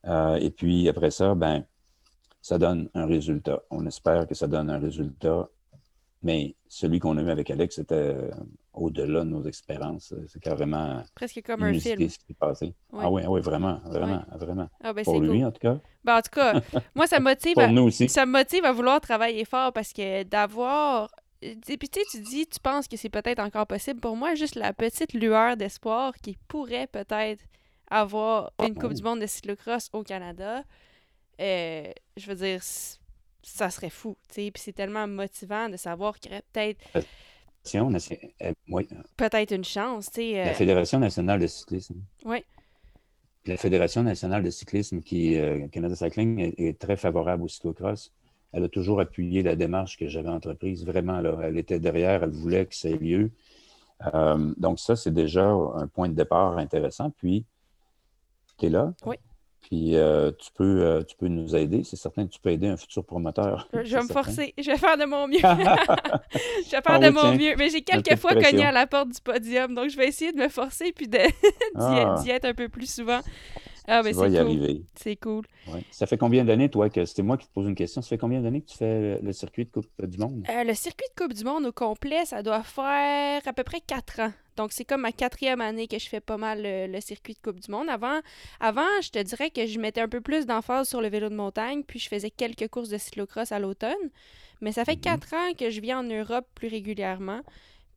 Euh, et puis après ça, ben, ça donne un résultat. On espère que ça donne un résultat. Mais celui qu'on a eu avec Alex, c'était euh, au-delà de nos expériences. C'est carrément. Presque comme un film. Ce qui est passé. Ah oui, ah oui, vraiment, vraiment, vraiment. Ah, ben, Pour lui, en tout cas. Ben, en tout cas, moi, ça motive. Pour nous aussi. Ça me motive à vouloir travailler fort parce que d'avoir et puis tu tu dis, tu penses que c'est peut-être encore possible. Pour moi, juste la petite lueur d'espoir qui pourrait peut-être avoir une Coupe du monde de cyclocross au Canada, euh, je veux dire, ça serait fou. Puis c'est tellement motivant de savoir qu'il y aurait peut-être. Euh, peut-être une chance. Euh... La Fédération nationale de cyclisme. Oui. La Fédération nationale de cyclisme, qui, Canada Cycling, est, est, très favorable au cyclocross elle a toujours appuyé la démarche que j'avais entreprise. Vraiment, là, elle était derrière, elle voulait que ça ait lieu. Euh, donc, ça, c'est déjà un point de départ intéressant. Puis, tu es là. Oui. Puis, euh, tu, peux, euh, tu peux nous aider. C'est certain que tu peux aider un futur promoteur. Je, vais me forcer. Je vais faire de mon mieux. je vais faire ah de mon mieux. Mais j'ai quelques fois cogné à la porte du podium. Donc, je vais essayer de me forcer puis ah. d'y être un peu plus souvent. Ah, ben c'est cool. C'est cool. Ça fait combien d'années, toi, que c'était moi qui te pose une question, ça fait combien d'années que tu fais le, circuit de Coupe du Monde? Euh, le circuit de Coupe du Monde au complet, ça doit faire à peu près quatre ans. Donc, c'est comme ma quatrième année que je fais pas mal le, circuit de Coupe du Monde. Avant, avant, je te dirais que je mettais un peu plus d'emphase sur le vélo de montagne, puis je faisais quelques courses de cyclocross à l'automne. Mais ça fait mm-hmm. quatre ans que je viens en Europe plus régulièrement.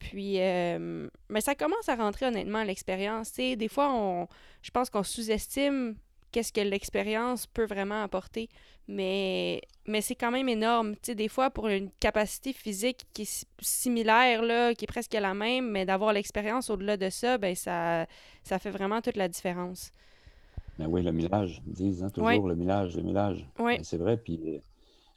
Puis, euh, mais ça commence à rentrer honnêtement l'expérience. Des fois, on, je pense qu'on sous-estime qu'est-ce que l'expérience peut vraiment apporter. Mais, mais c'est quand même énorme. des fois, pour une capacité physique qui est similaire, là, qui est presque la même, mais d'avoir l'expérience au-delà de ça, ben ça, ça fait vraiment toute la différence. Ben oui, le millage, ils disent hein, toujours le millage, le millage. Oui. Ben, c'est vrai. Puis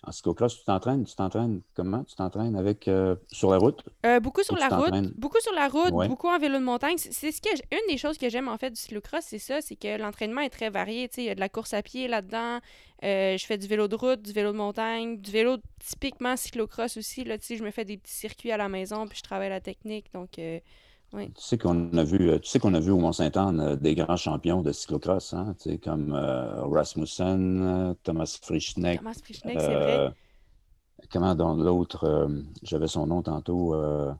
en cyclocross, tu t'entraînes, tu t'entraînes comment? Tu t'entraînes avec euh, sur la route? Euh, beaucoup sur la route. Beaucoup sur la route, beaucoup en vélo de montagne. C'est ce que une des choses que j'aime en fait du cyclocross, c'est ça, c'est que l'entraînement est très varié. Il y a de la course à pied là-dedans. Euh, je fais du vélo de route, du vélo de montagne, du vélo typiquement cyclocross aussi. Là, je me fais des petits circuits à la maison, puis je travaille la technique. Donc Oui. Tu sais qu'on a vu, tu sais qu'on a vu au Mont-Saint-Anne des grands champions de cyclocross, hein, tu sais, comme Rasmussen, Thomas Frischneck. Thomas Frischneck, c'est vrai. Comment dans l'autre, j'avais son nom tantôt. un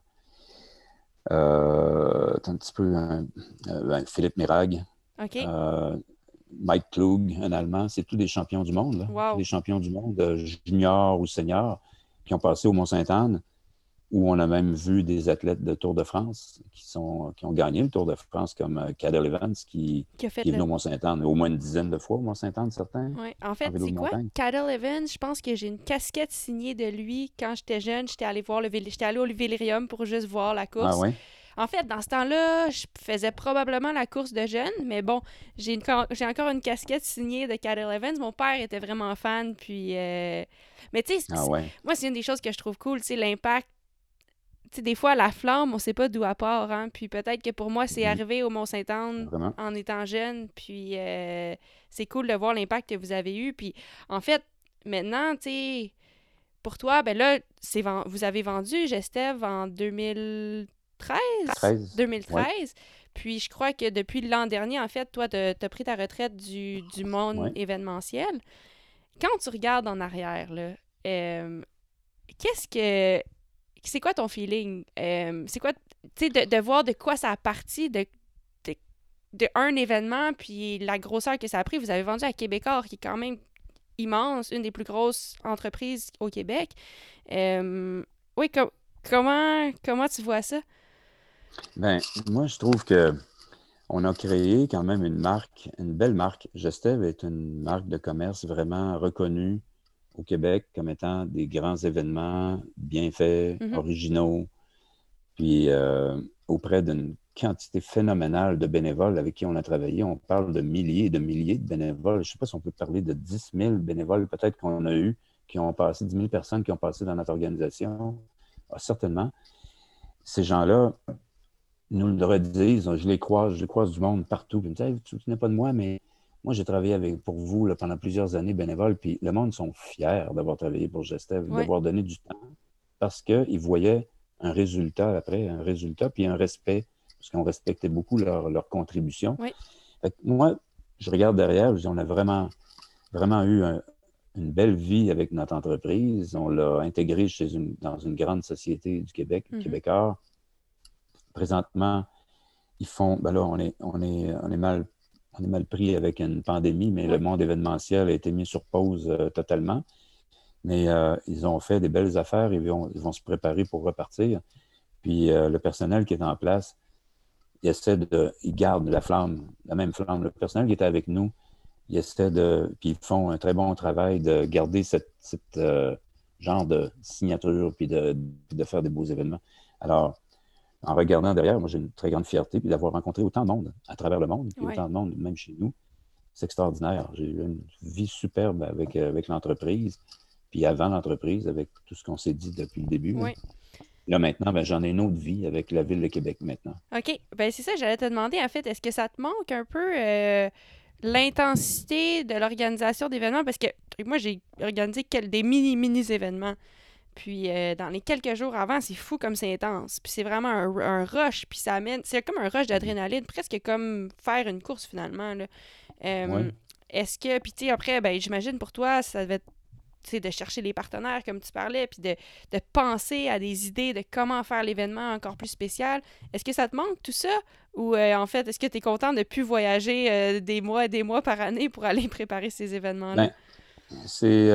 petit peu ben, Philippe Mirag. Mike Klug, un Allemand, c'est tous des champions du monde. Là. Des champions du monde, euh, juniors ou seniors, qui ont passé au Mont-Sainte-Anne, où on a même vu des athlètes de Tour de France qui, sont, qui ont gagné le Tour de France, comme euh, Cadel Evans, qui, qui, est venu au Mont-Sainte-Anne au moins une dizaine de fois au Mont-Sainte-Anne, certains. Oui, en fait, c'est quoi? Cadel Evans, je pense que j'ai une casquette signée de lui quand j'étais jeune. J'étais allé voir le j'étais allé au Vélirium pour juste voir la course. Ah ouais? En fait, dans ce temps-là, je faisais probablement la course de jeunes, mais bon, j'ai encore une casquette signée de Cadel Evans. Mon père était vraiment fan, puis... Euh, mais tu sais, ah moi, c'est une des choses que je trouve cool, tu sais, l'impact sais, des fois, la flamme, on sait pas d'où elle part. Hein? Puis peut-être que pour moi, c'est mm-hmm. arrivé au Mont-Saint-Anne en étant jeune. Puis euh, c'est cool de voir l'impact que vous avez eu. Puis en fait, maintenant, tu sais, pour toi, ben là, vous avez vendu Gestev en 2000. 2013. Puis je crois que depuis l'an dernier, en fait, toi, tu as pris ta retraite du, monde événementiel. Quand tu regardes en arrière, là, euh, qu'est-ce que. C'est quoi ton feeling? Euh, c'est quoi, tu sais, de, voir de quoi ça a parti, de, un événement, puis la grosseur que ça a pris. Vous avez vendu à Québécois, qui est quand même immense, une des plus grosses entreprises au Québec. Euh, oui, comment, comment tu vois ça? Ben, moi, je trouve que on a créé quand même une marque, une belle marque. Gestev est une marque de commerce vraiment reconnue au Québec comme étant des grands événements bien faits, mm-hmm. originaux, puis euh, auprès d'une quantité phénoménale de bénévoles avec qui on a travaillé. On parle de milliers et de milliers de bénévoles. Je ne sais pas si on peut parler de 10 000 bénévoles peut-être qu'on a eu, qui ont passé, 10 000 personnes qui ont passé dans notre organisation. Ah, certainement. Ces gens-là, nous le redisent, je les croise, je les croise du monde partout. Ils me disent, tu ne pas de moi, mais moi, j'ai travaillé avec, pour vous pendant plusieurs années bénévole, puis le monde sont fiers d'avoir travaillé pour Gestev, d'avoir donné du temps, parce qu'ils voyaient un résultat après, un résultat, puis un respect, parce qu'on respectait beaucoup leur, leur contribution. moi, je regarde derrière, on a vraiment, vraiment eu une belle vie avec notre entreprise. On l'a intégré chez une, dans une grande société du Québec, mm Québécois présentement, ils font, ben là, on est, on est, on est mal on est mal pris avec une pandémie, mais le monde événementiel a été mis sur pause euh, totalement. Mais euh, ils ont fait des belles affaires, ils vont, ils vont se préparer pour repartir. Puis euh, le personnel qui est en place, il essaie de, ils gardent la flamme, la même flamme. Le personnel qui était avec nous, il essaie de, puis ils font un très bon travail de garder cette, genre de signature, puis de, de, faire des beaux événements. Alors, en regardant derrière, moi, j'ai une très grande fierté d'avoir rencontré autant de monde à travers le monde, puis autant de monde, même chez nous. C'est extraordinaire. J'ai eu une vie superbe avec, euh, avec l'entreprise, puis avant l'entreprise, avec tout ce qu'on s'est dit depuis le début. Là, maintenant, ben, j'en ai une autre vie avec la Ville de Québec maintenant. OK. Ben, c'est ça, j'allais te demander, en fait, est-ce que ça te manque un peu euh, l'intensité de l'organisation d'événements? Parce que moi, j'ai organisé des mini-mini événements. Puis euh, dans les quelques jours avant, c'est fou comme c'est intense. Puis c'est vraiment un, rush. Puis ça amène. C'est comme un rush d'adrénaline, presque comme faire une course finalement. Là. Euh, est-ce que. Puis tu sais, après, ben, j'imagine pour toi, ça devait être de chercher les partenaires, comme tu parlais, puis de, penser à des idées de comment faire l'événement encore plus spécial. Est-ce que ça te manque tout ça? Ou euh, en fait, est-ce que tu es content de plus voyager des mois et des mois par année pour aller préparer ces événements-là? Ben, c'est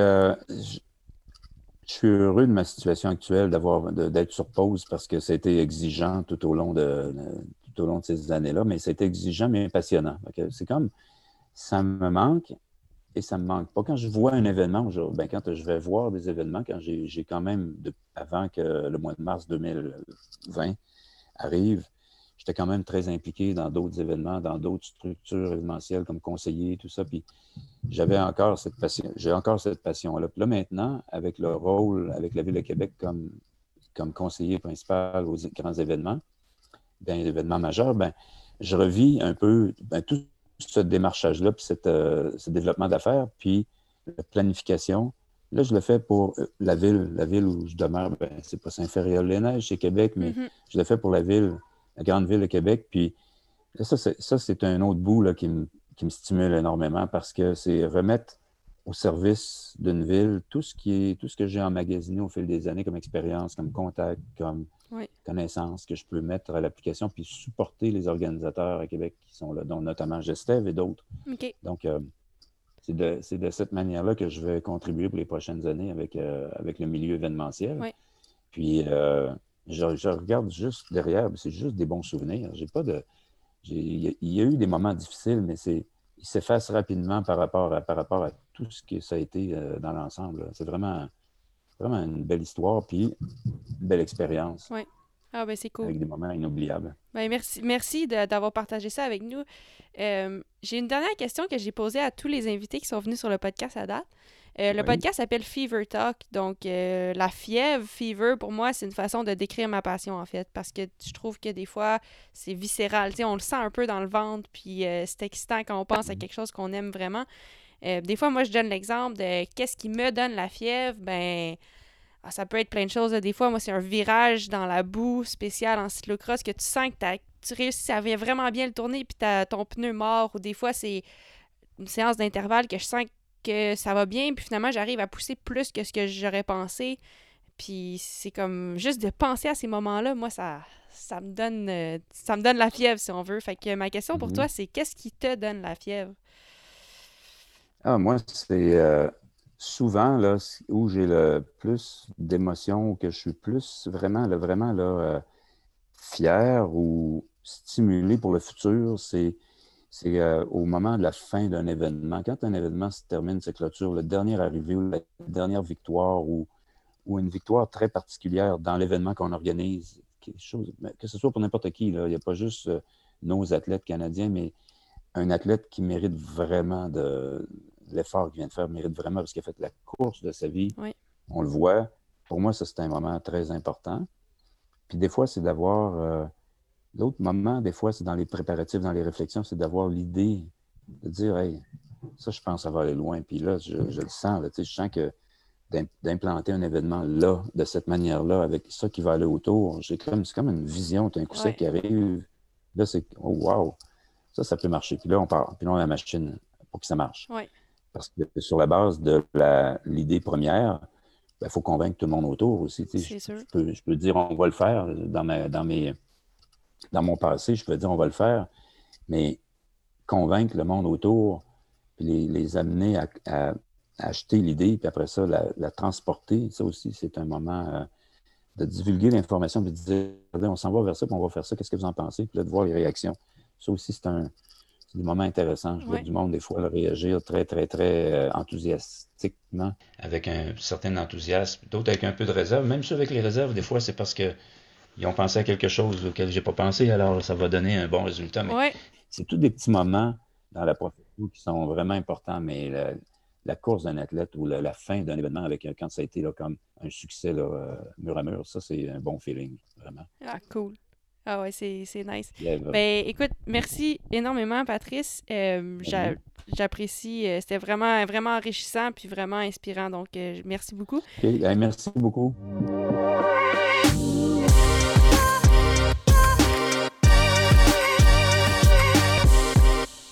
je suis heureux de ma situation actuelle d'avoir d'être sur pause parce que ça a été exigeant tout au long de, ces années-là, mais c'était exigeant mais passionnant. C'est comme ça me manque et ça me manque pas. Quand je vois un événement, ben, quand je vais voir des événements, quand j'ai quand même, avant que le mois de mars 2020 arrive, j'étais quand même très impliqué dans d'autres événements, dans d'autres structures événementielles comme conseiller, tout ça. Puis j'avais encore cette passion, j'ai encore cette passion-là. Puis là, maintenant, avec le rôle avec la Ville de Québec comme, comme conseiller principal aux grands événements, bien, événements majeurs, ben, je revis un peu ben, tout ce démarchage-là, puis euh, ce développement d'affaires, puis la planification. Là, je le fais pour euh, la ville, la ville où je demeure. Ben, c'est pas Saint-Ferréol-les-Neiges, c'est Québec, mais mm-hmm. je le fais pour la ville la grande ville de Québec. Puis ça, c'est un autre bout là, qui, me, qui me stimule énormément parce que c'est remettre au service d'une ville tout ce qui est tout ce que j'ai emmagasiné au fil des années comme expérience, comme contact, comme connaissance que je peux mettre à l'application, puis supporter les organisateurs à Québec qui sont là, dont notamment Gestev et d'autres. Donc, euh, c'est de, de, cette manière-là que je vais contribuer pour les prochaines années avec, euh, avec le milieu événementiel. Puis, euh, je, je, regarde juste derrière, c'est juste des bons souvenirs. J'ai pas de. Il y a eu des moments difficiles, mais c'est il s'efface rapidement par rapport, à, par rapport à tout ce que ça a été euh, dans l'ensemble. C'est vraiment, vraiment une belle histoire, puis une belle expérience. Oui. Ah, ben c'est cool. Avec des moments inoubliables. Ben, merci merci d'avoir partagé ça avec nous. Euh, j'ai une dernière question que j'ai posée à tous les invités qui sont venus sur le podcast à date. Euh, le podcast s'appelle Fever Talk. Donc, euh, la fièvre, fever, pour moi, c'est une façon de décrire ma passion, en fait. Parce que je trouve que des fois, c'est viscéral. on le sent un peu dans le ventre, puis euh, c'est excitant quand on pense à quelque chose qu'on aime vraiment. des fois, moi, je donne l'exemple de qu'est-ce qui me donne la fièvre. Ben, ah, ça peut être plein de choses. Des fois, moi, c'est un virage dans la boue spéciale en cyclocross que tu sens que tu réussis à vraiment bien le tourner, puis ton pneu mort. Ou des fois, c'est une séance d'intervalle que je sens que que ça va bien, puis finalement, j'arrive à pousser plus que ce que j'aurais pensé. Puis c'est comme juste de penser à ces moments-là, moi, ça, ça me donne euh, ça me donne la fièvre, si on veut. Fait que ma question pour mhm. toi, c'est qu'est-ce qui te donne la fièvre? Ah, moi, c'est euh, souvent là, où j'ai le plus d'émotions, que je suis plus vraiment, là, vraiment là, euh, fier ou stimulé pour le futur, c'est c'est euh, au moment de la fin d'un événement. Quand un événement se termine, se clôture, le dernier arrivé ou la dernière victoire ou, ou une victoire très particulière dans l'événement qu'on organise, quelque chose, que ce soit pour n'importe qui, là, il n'y a pas juste euh, nos athlètes canadiens, mais un athlète qui mérite vraiment de l'effort qu'il vient de faire, mérite vraiment parce qu'il a fait la course de sa vie. On le voit. Pour moi, ça, c'est un moment très important. Puis des fois, c'est d'avoir euh, L'autre moment, des fois, c'est dans les préparatifs, dans les réflexions, c'est d'avoir l'idée de dire, hey, ça, je pense ça va aller loin. Puis là, je, le sens, là, je sens que d'implanter un événement là, de cette manière-là, avec ça qui va aller autour, comme, c'est comme une vision, un coup sec qui arrive. Là, c'est, oh, wow, ça, ça peut marcher. Puis là, on part. Puis là, on a la machine pour que ça marche. Parce que sur la base de l'idée première, il ben, faut convaincre tout le monde autour aussi. Je, peux, je peux dire, on va le faire dans, ma, dans mes dans mon passé, je peux dire on va le faire, mais convaincre le monde autour, puis les, amener à, acheter l'idée, puis après ça, la, transporter, ça aussi, c'est un moment euh, de divulguer l'information, puis de dire on s'en va vers ça, puis on va faire ça, qu'est-ce que vous en pensez, puis là, de voir les réactions. Ça aussi, c'est un. des moments intéressants. Je vois du monde, des fois, réagir très, très, très euh, enthousiastiquement. Avec un certain enthousiasme, d'autres avec un peu de réserve. Même ceux avec les réserves, des fois, c'est parce que ils ont pensé à quelque chose auquel j'ai pas pensé, alors ça va donner un bon résultat. Mais c'est tous des petits moments dans la profession qui sont vraiment importants, mais la, course d'un athlète ou la, fin d'un événement avec quand ça a été là, comme un succès là, euh, mur à mur, ça c'est un bon feeling, vraiment. Ah, cool. Ah ouais, c'est nice. ben, écoute, merci énormément, Patrice. Euh, j'apprécie. Euh, c'était vraiment, vraiment enrichissant puis vraiment inspirant. Donc, merci beaucoup. Ben, merci beaucoup.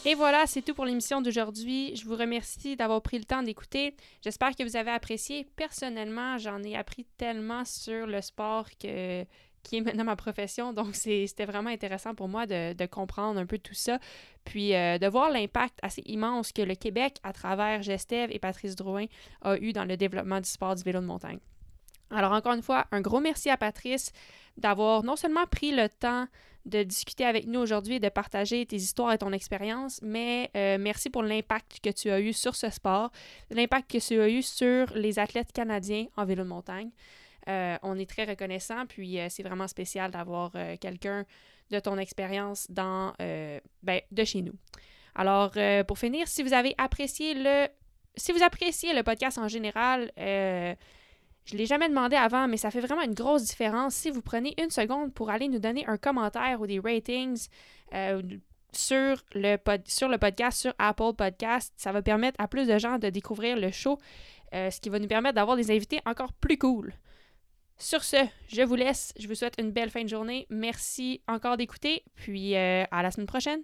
Et voilà, c'est tout pour l'émission d'aujourd'hui. Je vous remercie d'avoir pris le temps d'écouter. J'espère que vous avez apprécié. Personnellement, j'en ai appris tellement sur le sport qui est maintenant ma profession. Donc, c'était vraiment intéressant pour moi de, comprendre un peu tout ça. Puis euh, de voir l'impact assez immense que le Québec, à travers Gestev et Patrice Drouin, a eu dans le développement du sport du vélo de montagne. Alors, encore une fois, un gros merci à Patrice d'avoir non seulement pris le temps de discuter avec nous aujourd'hui et de partager tes histoires et ton expérience, mais euh, merci pour l'impact que tu as eu sur ce sport, l'impact que tu as eu sur les athlètes canadiens en vélo de montagne. Euh, on est très reconnaissant, puis euh, c'est vraiment spécial d'avoir quelqu'un de ton expérience dans ben, de chez nous. Alors, pour finir, si vous avez apprécié le si vous appréciez le podcast en général, je ne l'ai jamais demandé avant, mais ça fait vraiment une grosse différence si vous prenez une seconde pour aller nous donner un commentaire ou des ratings euh, sur, le sur le podcast, sur Apple Podcast. Ça va permettre à plus de gens de découvrir le show, euh, ce qui va nous permettre d'avoir des invités encore plus cool. Sur ce, je vous laisse. Je vous souhaite une belle fin de journée. Merci encore d'écouter. Puis euh, à la semaine prochaine.